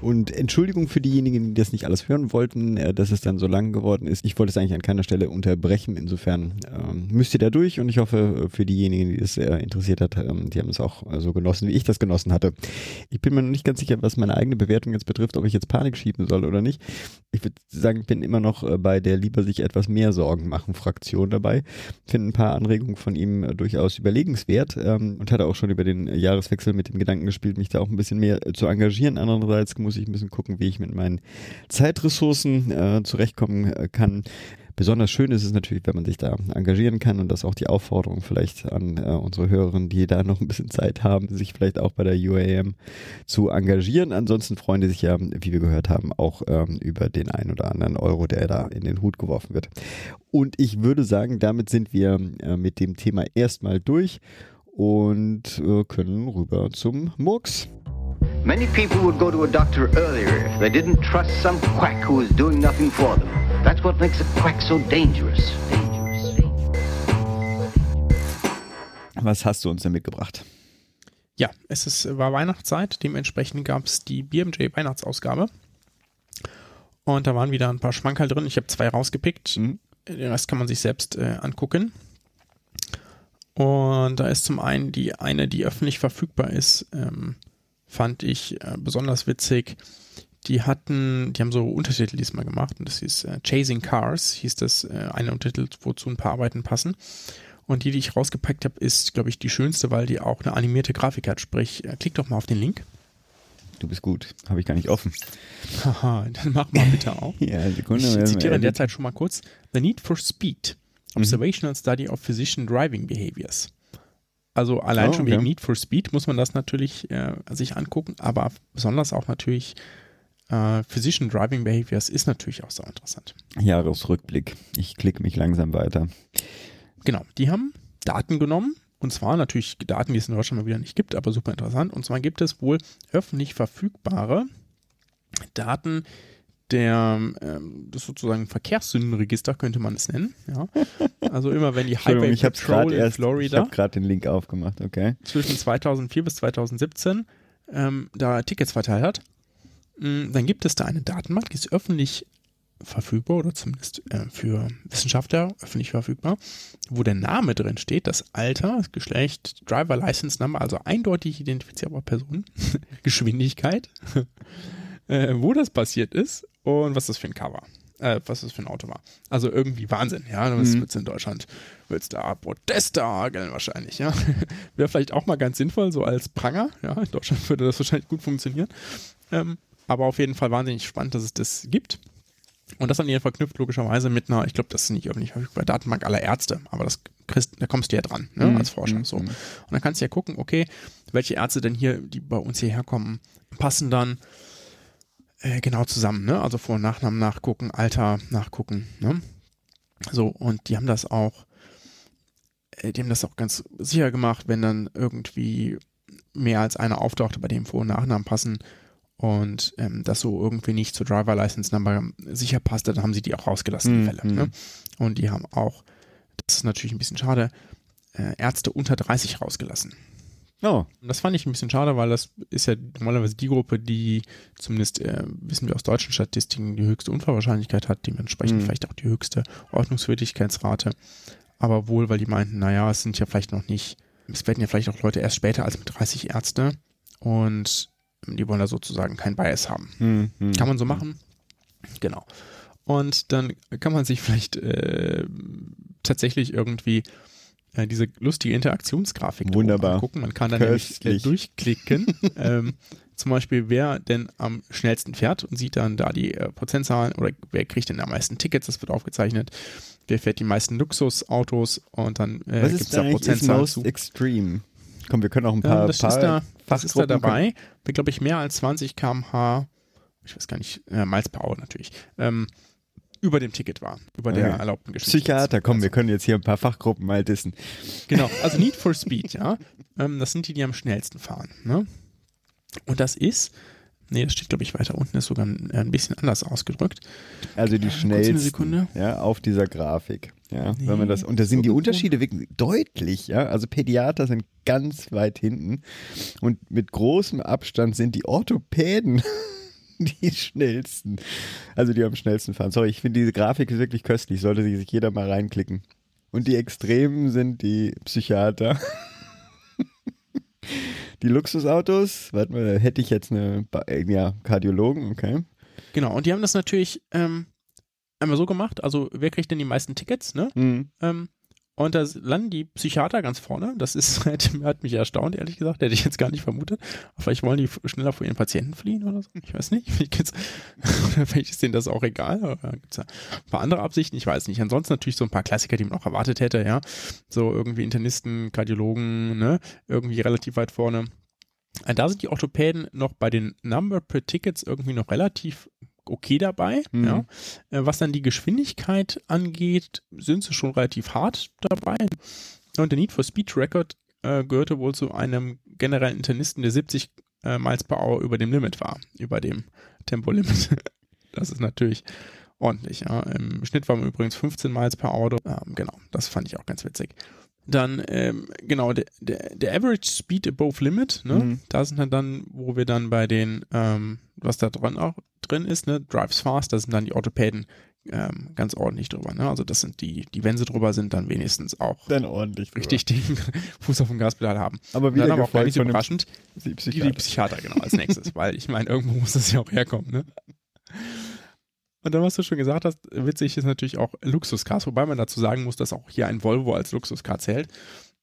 und Entschuldigung für diejenigen, die das nicht alles hören wollten, äh, dass es dann so lang geworden ist. Ich wollte es eigentlich an keiner Stelle unterbrechen. Insofern ähm, müsst ihr da durch und ich hoffe für diejenigen, die es sehr interessiert hat, ähm, die haben es auch äh, so genossen, wie ich das genossen hatte. Ich bin mir noch nicht ganz sicher, was meine eigene Bewertung jetzt betrifft, ob ich jetzt Panik schieben soll oder nicht. Ich würde sagen, ich bin immer noch äh, bei der lieber sich etwas mehr Sorgen machen Fraktion dabei. Finde ein paar Anregungen von ihm äh, durchaus überlegenswert ähm, und hatte auch schon über den Jahreswechsel mit dem Gedanken gespielt, mich da auch ein bisschen mehr zu engagieren. Andererseits muss ich ein bisschen gucken, wie ich mit meinen Zeitressourcen äh, zurechtkommen äh, kann. Besonders schön ist es natürlich, wenn man sich da engagieren kann und das auch die Aufforderung vielleicht an äh, unsere Hörerinnen, die da noch ein bisschen Zeit haben, sich vielleicht auch bei der UAM zu engagieren. Ansonsten freuen die sich ja, wie wir gehört haben, auch ähm, über den ein oder anderen Euro, der da in den Hut geworfen wird. Und ich würde sagen, damit sind wir äh, mit dem Thema erstmal durch und äh, können rüber zum Murks. Many people would go to a doctor earlier if they didn't trust some quack who is doing nothing for them. That's what makes a quack so dangerous. Dangerous. Was hast du uns denn mitgebracht? Ja, es ist, war Weihnachtszeit, dementsprechend gab es die BMJ Weihnachtsausgabe. Und da waren wieder ein paar Schmankerl drin. Ich habe zwei rausgepickt. Mhm. Den Rest kann man sich selbst äh, angucken. Und da ist zum einen die eine, die öffentlich verfügbar ist, ähm, fand ich äh, besonders witzig. Die hatten, die haben so Untertitel diesmal gemacht und das hieß äh, Chasing Cars, hieß das äh, eine Untertitel, wozu ein paar Arbeiten passen. Und die, die ich rausgepackt habe, ist, glaube ich, die schönste, weil die auch eine animierte Grafik hat. Sprich, äh, klick doch mal auf den Link. Du bist gut. Habe ich gar nicht offen. Haha, dann mach mal bitte auf. ja, Sekunde. Ich zitiere in der Zeit schon mal kurz. The Need for Speed. Observational Study of Physician Driving Behaviors. Also allein Oh, schon okay. wegen Need for Speed muss man das natürlich äh, sich angucken, aber besonders auch natürlich äh, Physician Driving Behaviors ist natürlich auch so interessant. Jahresrückblick. Ich klicke mich langsam weiter. Genau, die haben Daten genommen und zwar natürlich Daten, die es in Deutschland mal wieder nicht gibt, aber super interessant. Und zwar gibt es wohl öffentlich verfügbare Daten der, ähm, das sozusagen Verkehrssündenregister könnte man es nennen. Ja. Also immer wenn die Highway ich habe Patrol in erst, ich Florida habe gerade den Link aufgemacht, okay. zwischen 2004 bis 2017 ähm, da Tickets verteilt hat, mh, dann gibt es da eine Datenbank, die ist öffentlich verfügbar oder zumindest äh, für Wissenschaftler öffentlich verfügbar, wo der Name drin steht, das Alter, das Geschlecht, Driver License Number, also eindeutig identifizierbare Person, Geschwindigkeit, äh, wo das passiert ist und was das für ein Car war. Äh, was das für ein Auto war. Also irgendwie Wahnsinn, ja. Was Mhm. wird's in Deutschland? Wird's da Proteste hageln wahrscheinlich, ja. Wäre vielleicht auch mal ganz sinnvoll, so als Pranger, ja. In Deutschland würde das wahrscheinlich gut funktionieren. Ähm, aber auf jeden Fall wahnsinnig spannend, dass es das gibt. Und das dann hier verknüpft logischerweise mit einer, ich glaube, das ist nicht öffentlich verfügbar, Datenbank aller Ärzte, aber das kriegst, da kommst du ja dran, ne, Mhm. als Forscher. Mhm. So. Und dann kannst du ja gucken, okay, welche Ärzte denn hier, die bei uns hierher kommen, passen dann äh, genau zusammen, ne? Also Vor- und Nachnamen nachgucken, Alter nachgucken, ne? So, und die haben das auch, äh, die haben das auch ganz sicher gemacht, wenn dann irgendwie mehr als einer auftauchte, bei dem Vor- und Nachnamen passen und ähm, das so irgendwie nicht zur Driver License Number sicher passte, dann haben sie die auch rausgelassen, die Mhm, Fälle. Ne? Und die haben auch, das ist natürlich ein bisschen schade, äh, Ärzte unter 30 rausgelassen. Oh, Und das fand ich ein bisschen schade, weil das ist ja normalerweise die Gruppe, die zumindest äh, wissen wir aus deutschen Statistiken die höchste Unfallwahrscheinlichkeit hat, dementsprechend Mhm. vielleicht auch die höchste Ordnungswidrigkeitsrate. Aber wohl, weil die meinten, naja, es sind ja vielleicht noch nicht, es werden ja vielleicht auch Leute erst später als mit 30 Ärzte und die wollen da sozusagen kein Bias haben. hm, hm. Kann man so machen? Genau. Und dann kann man sich vielleicht äh, tatsächlich irgendwie äh, diese lustige Interaktionsgrafik da Wunderbar. oben angucken. Man kann dann nämlich äh, durchklicken. ähm, zum Beispiel, wer denn am schnellsten fährt und sieht dann da die äh, Prozentzahlen oder wer kriegt denn am meisten Tickets, das wird aufgezeichnet. Wer fährt die meisten Luxusautos und dann äh, Was gibt es ist da da Prozentzahlen most zu. extreme? Komm, wir können auch ein paar, Ähm, das, paar ist da, das ist da dabei. Wer, glaube ich, mehr als 20 km/h, ich weiß gar nicht, äh, Miles per Hour natürlich, ähm, über dem Ticket war, über der erlaubten Geschwindigkeit. Psychiater, komm, wir können jetzt hier ein paar Fachgruppen mal dissen. Genau, also Need for Speed, ja. Ähm, das sind die, die am schnellsten fahren. Ne? Und das ist, nee, das steht, glaube ich, weiter unten, ist sogar ein, ein bisschen anders ausgedrückt. Also die eine schnellsten Sekunde. ja, auf dieser Grafik. Ja, Nee, wenn man das, und da sind die Unterschiede wirklich deutlich, ja. Also Pädiater sind ganz weit hinten und mit großem Abstand sind die Orthopäden die schnellsten. Also die am schnellsten fahren. Sorry, ich finde diese Grafik ist wirklich köstlich, sollte sich jeder mal reinklicken. Und die Extremen sind die Psychiater. Die Luxusautos, warte mal, hätte ich jetzt eine, äh, ja, Kardiologen, okay. Genau, und die haben das natürlich ähm, einmal so gemacht, also wer kriegt denn die meisten Tickets, ne? Mhm. Ähm, und da landen die Psychiater ganz vorne. Das ist, hat, mich erstaunt, ehrlich gesagt. Hätte ich jetzt gar nicht vermutet. Vielleicht wollen die schneller vor ihren Patienten fliehen oder so. Ich weiß nicht. Vielleicht, ist denen das auch egal. Gibt's da ein paar andere Absichten? Ich weiß nicht. Ansonsten natürlich so ein paar Klassiker, die man auch erwartet hätte, ja. So irgendwie Internisten, Kardiologen, ne? Irgendwie relativ weit vorne. Äh, Da sind die Orthopäden noch bei den Number per Tickets irgendwie noch relativ okay dabei. Mhm. Ja. Äh, Was dann die Geschwindigkeit angeht, sind sie schon relativ hart dabei. Und der Need for Speed Record äh, gehörte wohl zu einem generellen Internisten, der 70 äh, Miles per Hour über dem Limit war, über dem Tempolimit. das ist natürlich ordentlich. Ja. Im Schnitt waren wir übrigens 15 Miles per Hour. Ähm, genau, das fand ich auch ganz witzig. Dann, ähm, genau, der, der, der Average Speed Above Limit, ne? Mhm. Da sind wir dann, wo wir dann bei den, ähm, was da dran auch drin ist, ne? Drives Fast, da sind dann die Orthopäden ähm, ganz ordentlich drüber, ne? Also das sind die, die, wenn sie drüber sind, dann wenigstens auch Dann ordentlich. drüber. richtig den Fuß auf dem Gaspedal haben. Aber wieder dann aber auch gar nicht so überraschend, Die die, Psychiater. die Psychiater, genau, als nächstes, weil ich meine, irgendwo muss das ja auch herkommen, ne? Und dann, was du schon gesagt hast, witzig ist natürlich auch Luxuscars, wobei man dazu sagen muss, dass auch hier ein Volvo als Luxuscar zählt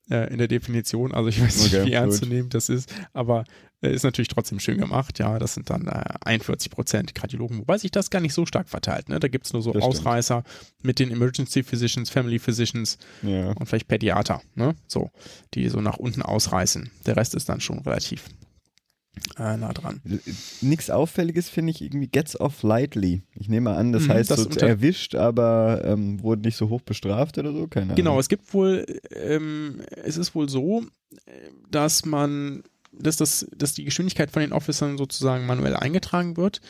äh, in der Definition. Also ich weiß nicht, Okay, wie ernst zu nehmen das ist, aber äh, ist natürlich trotzdem schön gemacht. Ja, das sind dann äh, 41 Prozent Kardiologen, wobei sich das gar nicht so stark verteilt. Ne? Da gibt es nur so Das stimmt. Ausreißer mit den Emergency Physicians, Family Physicians Ja. und vielleicht Pädiater, ne? So, die so nach unten ausreißen. Der Rest ist dann schon relativ äh, nah dran. Nichts Auffälliges finde ich irgendwie gets off lightly. Ich nehme an, das Mhm, heißt das so erwischt, aber ähm, wurde nicht so hoch bestraft oder so, keine Genau, Ahnung. es gibt wohl, ähm, es ist wohl so, dass man, dass das, dass die Geschwindigkeit von den Officern sozusagen manuell eingetragen wird.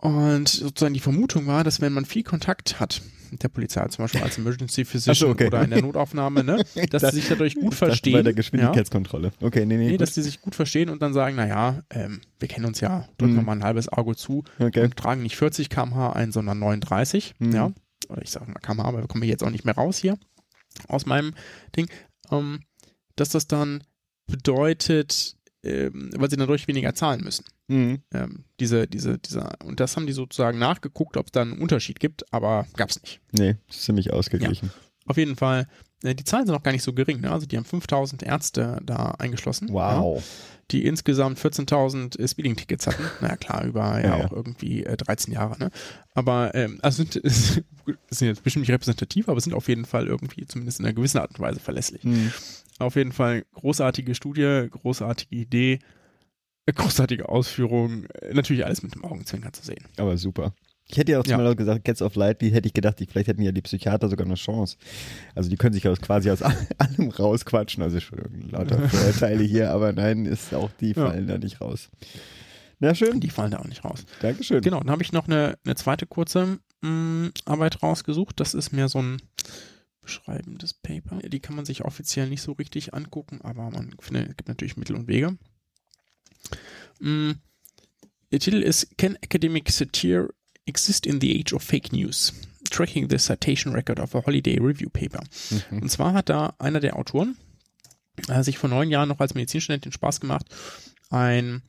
Und sozusagen die Vermutung war, dass wenn man viel Kontakt hat der Polizei, zum Beispiel als Emergency Physician okay. oder in der Notaufnahme, ne, dass dachte- sie sich dadurch gut verstehen. Bei der ja, Geschwindigkeitskontrolle. Okay, nee, nee. nee, dass die sich gut verstehen und dann sagen, naja, ähm, wir kennen uns ja, drücken Mhm. wir mal ein halbes Auge zu okay. und tragen nicht 40 km/h ein, sondern 39. Mhm. Ja. Oder ich sage mal km/h, aber wir kommen jetzt auch nicht mehr raus hier aus meinem Ding. Ähm, dass das dann bedeutet, ähm, weil sie dadurch weniger zahlen müssen. Mhm. Ähm, diese, diese, dieser, und das haben die sozusagen nachgeguckt, ob es da einen Unterschied gibt, aber gab es nicht. Nee, ist ziemlich ausgeglichen. Auf jeden Fall, äh, die Zahlen sind auch gar nicht so gering. Ne? Also die haben 5000 Ärzte da eingeschlossen. Ja, Wow. die insgesamt 14.000 Speeding-Tickets hatten. Naja, klar, über ja, Ja, ja. auch irgendwie äh, 13 Jahre. Ne? Aber, ähm, also sind, sind jetzt bestimmt nicht repräsentativ, aber sind auf jeden Fall irgendwie zumindest in einer gewissen Art und Weise verlässlich. Mhm. Auf jeden Fall großartige Studie, großartige Idee, äh, großartige Ausführung. Äh, natürlich alles mit dem Augenzwinkern zu sehen. Aber super. Ich hätte ja auch Ja. mal gesagt, Gets off lightly, hätte ich gedacht, die, vielleicht hätten ja die Psychiater sogar eine Chance. Also die können sich aus, quasi aus allem rausquatschen. Also schon lauter Vorurteile hier, aber nein, ist auch die Ja. fallen da nicht raus. Na schön, Die fallen da auch nicht raus. Dankeschön. Genau, dann habe ich noch eine, eine zweite kurze mh, Arbeit rausgesucht. Das ist mehr so ein beschreibendes Paper. Die kann man sich offiziell nicht so richtig angucken, aber man findet, es gibt natürlich Mittel und Wege. Mh, der Titel ist Can Academic Satire Exist in the Age of Fake News? Tracking the Citation Record of a Holiday Review Paper. Mhm. Und zwar hat da einer der Autoren äh, sich vor neun Jahren noch als Medizinstudent den Spaß gemacht, ein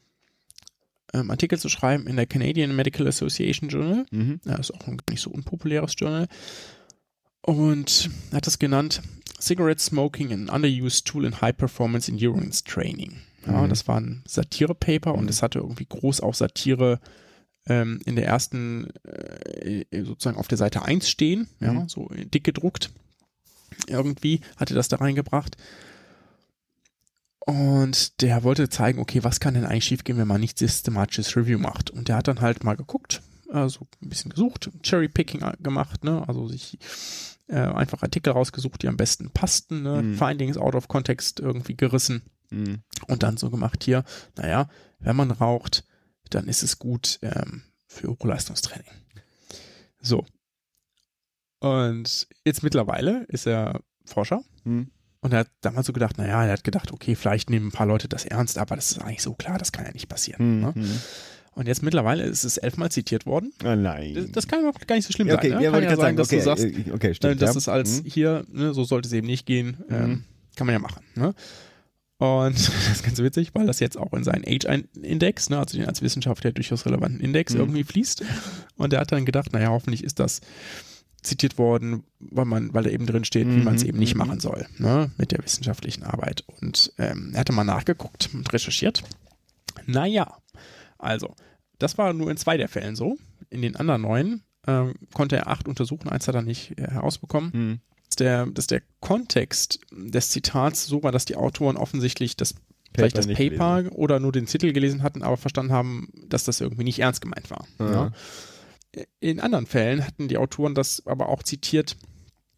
ähm, Artikel zu schreiben in der Canadian Medical Association Journal. Mhm. Ja, ist auch ein nicht so unpopuläres Journal. Und hat das genannt Cigarette Smoking, an underused tool in High Performance Endurance Training. Ja, Mhm. das war ein Satire-Paper und es hatte irgendwie groß auch Satire ähm, in der ersten, äh, sozusagen auf der Seite 1 stehen, ja, Mhm. so dick gedruckt. Irgendwie hatte das da reingebracht. Und der wollte zeigen, okay, was kann denn eigentlich schiefgehen, wenn man nicht systematisches Review macht. Und der hat dann halt mal geguckt, also ein bisschen gesucht, Cherry-Picking gemacht, ne, also sich äh, einfach Artikel rausgesucht, die am besten passten, ne, Mhm. Findings out of context irgendwie gerissen Mhm. und dann so gemacht hier, naja, wenn man raucht, dann ist es gut ähm, für Hochleistungstraining. So. Und jetzt mittlerweile ist er Forscher Mhm. und er hat damals so gedacht, naja, er hat gedacht, okay, vielleicht nehmen ein paar Leute das ernst, aber das ist eigentlich so klar, das kann ja nicht passieren. Ne? Mhm. Und jetzt mittlerweile ist es elfmal zitiert worden. Oh nein. Das, das kann auch gar nicht so schlimm okay, sein. Ne? ja, kann wollte ja sein, gerade dass sagen, du okay, sagst, äh, okay, äh, stimmt. das ja. ist als Mhm. hier, ne, so sollte es eben nicht gehen. Ähm, Mhm. Kann man ja machen. Ne? Und das ist ganz witzig, weil das jetzt auch in seinen Age-Index, ne, also den als Wissenschaftler durchaus relevanten Index Mhm. irgendwie fließt. Und er hat dann gedacht, naja, hoffentlich ist das zitiert worden, weil man, weil da eben drin steht, wie Mhm, man es eben nicht mhm. machen soll, ne, mit der wissenschaftlichen Arbeit. Und ähm, er hatte mal nachgeguckt und recherchiert. Naja, also, das war nur in zwei der Fällen so. In den anderen neun ähm, konnte er acht untersuchen, eins hat er nicht äh, herausbekommen Mhm. dass der, dass der Kontext des Zitats so war, dass die Autoren offensichtlich das vielleicht das Paper oder nur den Titel gelesen hatten, aber verstanden haben, dass das irgendwie nicht ernst gemeint war. Ja. In anderen Fällen hatten die Autoren das aber auch zitiert,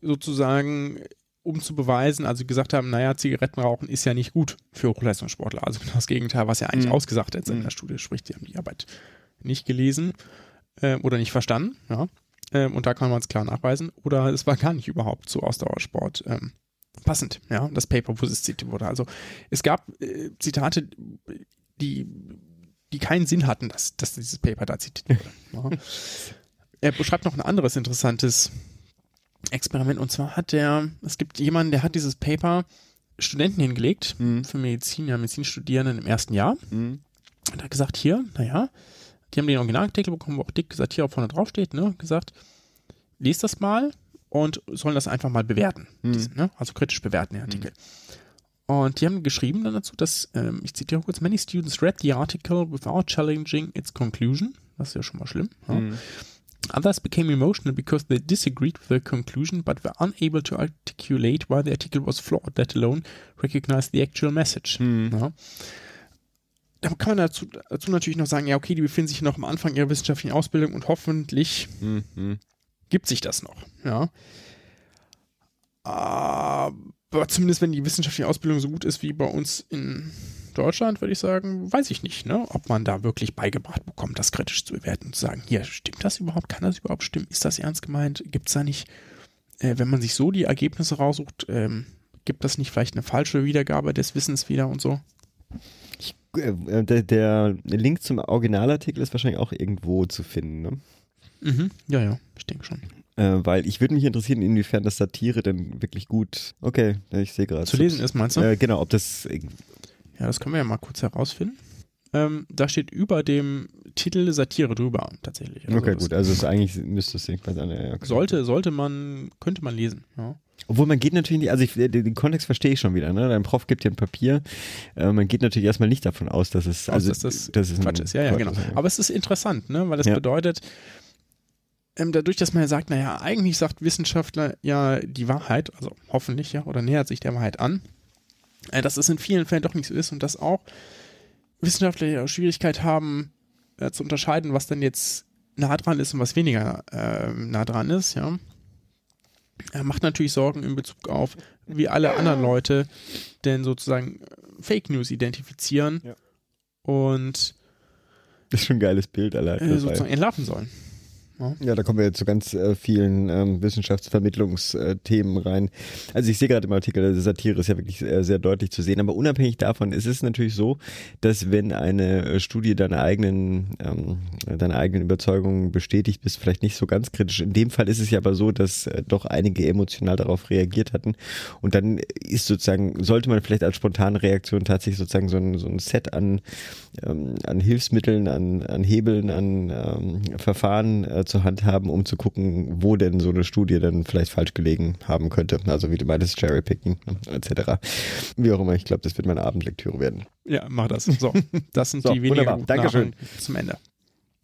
sozusagen, um zu beweisen, also gesagt haben, naja, Zigarettenrauchen ist ja nicht gut für Hochleistungssportler. Also genau das Gegenteil, was er eigentlich Mhm. ausgesagt hat in Mhm. der Studie, sprich, die haben die Arbeit nicht gelesen ähm, oder nicht verstanden, ja. Ähm, und da kann man es klar nachweisen. Oder es war gar nicht überhaupt zu Ausdauersport ähm, passend, ja, das Paper, wo es zitiert wurde. Also es gab äh, Zitate, die, die keinen Sinn hatten, dass, dass dieses Paper da zitiert wurde. ja. Er beschreibt noch ein anderes interessantes Experiment und zwar hat er, es gibt jemanden, der hat dieses Paper Studenten hingelegt Mhm. für Medizin, ja, Medizinstudierenden im ersten Jahr Mhm. und hat gesagt, hier, naja, die haben den Originalartikel bekommen, wo auch dick gesagt, hier auch vorne drauf steht, ne, gesagt, lest das mal und sollen das einfach mal bewerten. Mhm. Diesen, ne? Also kritisch bewerten, den Artikel. Und die haben geschrieben dann dazu, dass, ähm, ich zitiere kurz, many students read the article without challenging its conclusion. Das ist ja schon mal schlimm. Ja. Others became emotional because they disagreed with the conclusion but were unable to articulate why the article was flawed, let alone recognize the actual message. Mhm. Ja. Da kann man dazu, dazu natürlich noch sagen, ja, okay, die befinden sich noch am Anfang ihrer wissenschaftlichen Ausbildung und hoffentlich Mhm. Mhm. gibt sich das noch. Ja. Aber zumindest wenn die wissenschaftliche Ausbildung so gut ist wie bei uns in Deutschland, würde ich sagen, weiß ich nicht, ne, ob man da wirklich beigebracht bekommt, das kritisch zu bewerten und zu sagen, hier, stimmt das überhaupt? Kann das überhaupt stimmen? Ist das ernst gemeint? Gibt es da nicht, äh, wenn man sich so die Ergebnisse raussucht, ähm, gibt das nicht vielleicht eine falsche Wiedergabe des Wissens wieder und so? Äh, Der, der Link zum Originalartikel ist wahrscheinlich auch irgendwo zu finden, ne? Mhm. Ja, ja, ich denke schon. Äh, weil ich würde mich interessieren, inwiefern das Satire denn wirklich gut, okay, ich sehe gerade. Zu lesen ist, meinst du? Äh, genau, ob das, Ja, das können wir ja mal kurz herausfinden. Ähm, da steht über dem Titel Satire drüber, tatsächlich. Also okay, das gut, also es ist eigentlich müsste es irgendwas an, ja, okay. Sollte, sollte man, könnte man lesen, ja. Obwohl man geht natürlich nicht, also ich, den, den Kontext verstehe ich schon wieder, ne? Dein Prof gibt dir ein Papier, äh, man geht natürlich erstmal nicht davon aus, dass es, also, dass das dass es ein Quatsch ist. Ja, ja, Quatsch genau. ist, Aber es ist interessant, ne? weil es Ja. bedeutet, ähm, dadurch, dass man ja sagt, naja, eigentlich sagt Wissenschaftler ja die Wahrheit, also hoffentlich, ja, oder nähert sich der Wahrheit an, äh, dass es in vielen Fällen doch nicht so ist und dass auch Wissenschaftler Schwierigkeit haben, äh, zu unterscheiden, was denn jetzt nah dran ist und was weniger äh, nah dran ist, ja. Er macht natürlich Sorgen in Bezug auf, wie alle anderen Leute denn sozusagen äh, Fake News identifizieren Ja. und Das ist schon ein geiles Bild allein. äh, sozusagen entlarven sollen. Ja, da kommen wir jetzt zu ganz äh, vielen ähm, Wissenschaftsvermittlungsthemen rein. Also ich sehe gerade im Artikel, die Satire ist ja wirklich äh, sehr deutlich zu sehen, aber unabhängig davon ist es natürlich so, dass wenn eine äh, Studie deine eigenen, ähm, deine eigenen Überzeugungen bestätigt, bist vielleicht nicht so ganz kritisch. In dem Fall ist es ja aber so, dass äh, doch einige emotional darauf reagiert hatten und dann ist sozusagen, sollte man vielleicht als spontane Reaktion tatsächlich sozusagen so ein, so ein Set an, ähm, an Hilfsmitteln, an, an Hebeln, an ähm, Verfahren äh, zur Hand haben, um zu gucken, wo denn so eine Studie dann vielleicht falsch gelegen haben könnte. Also wie du meintest, Cherrypicking ne, etc. Wie auch immer, ich glaube, das wird meine Abendlektüre werden. Ja, mach das. So, das sind So, die weniger wunderbar. Dankeschön. Nachrichten zum Ende.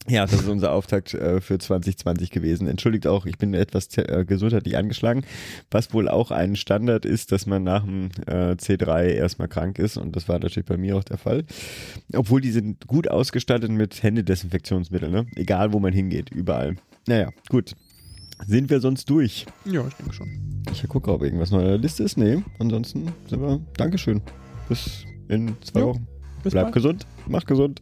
Ja, das ist unser Auftakt äh, für 2020 gewesen. Entschuldigt auch, ich bin etwas äh, gesundheitlich angeschlagen, was wohl auch ein Standard ist, dass man nach dem äh, C3 erstmal krank ist und das war natürlich bei mir auch der Fall. Obwohl die sind gut ausgestattet mit Händedesinfektionsmitteln, ne? egal wo man hingeht, überall. Naja, gut. Sind wir sonst durch? Ja, ich denke schon. Ich gucke, ob irgendwas noch in der Liste ist. Nee, ansonsten sind wir. Dankeschön. Bis in zwei Jo, Wochen. Bis Bleib bald. gesund, mach gesund.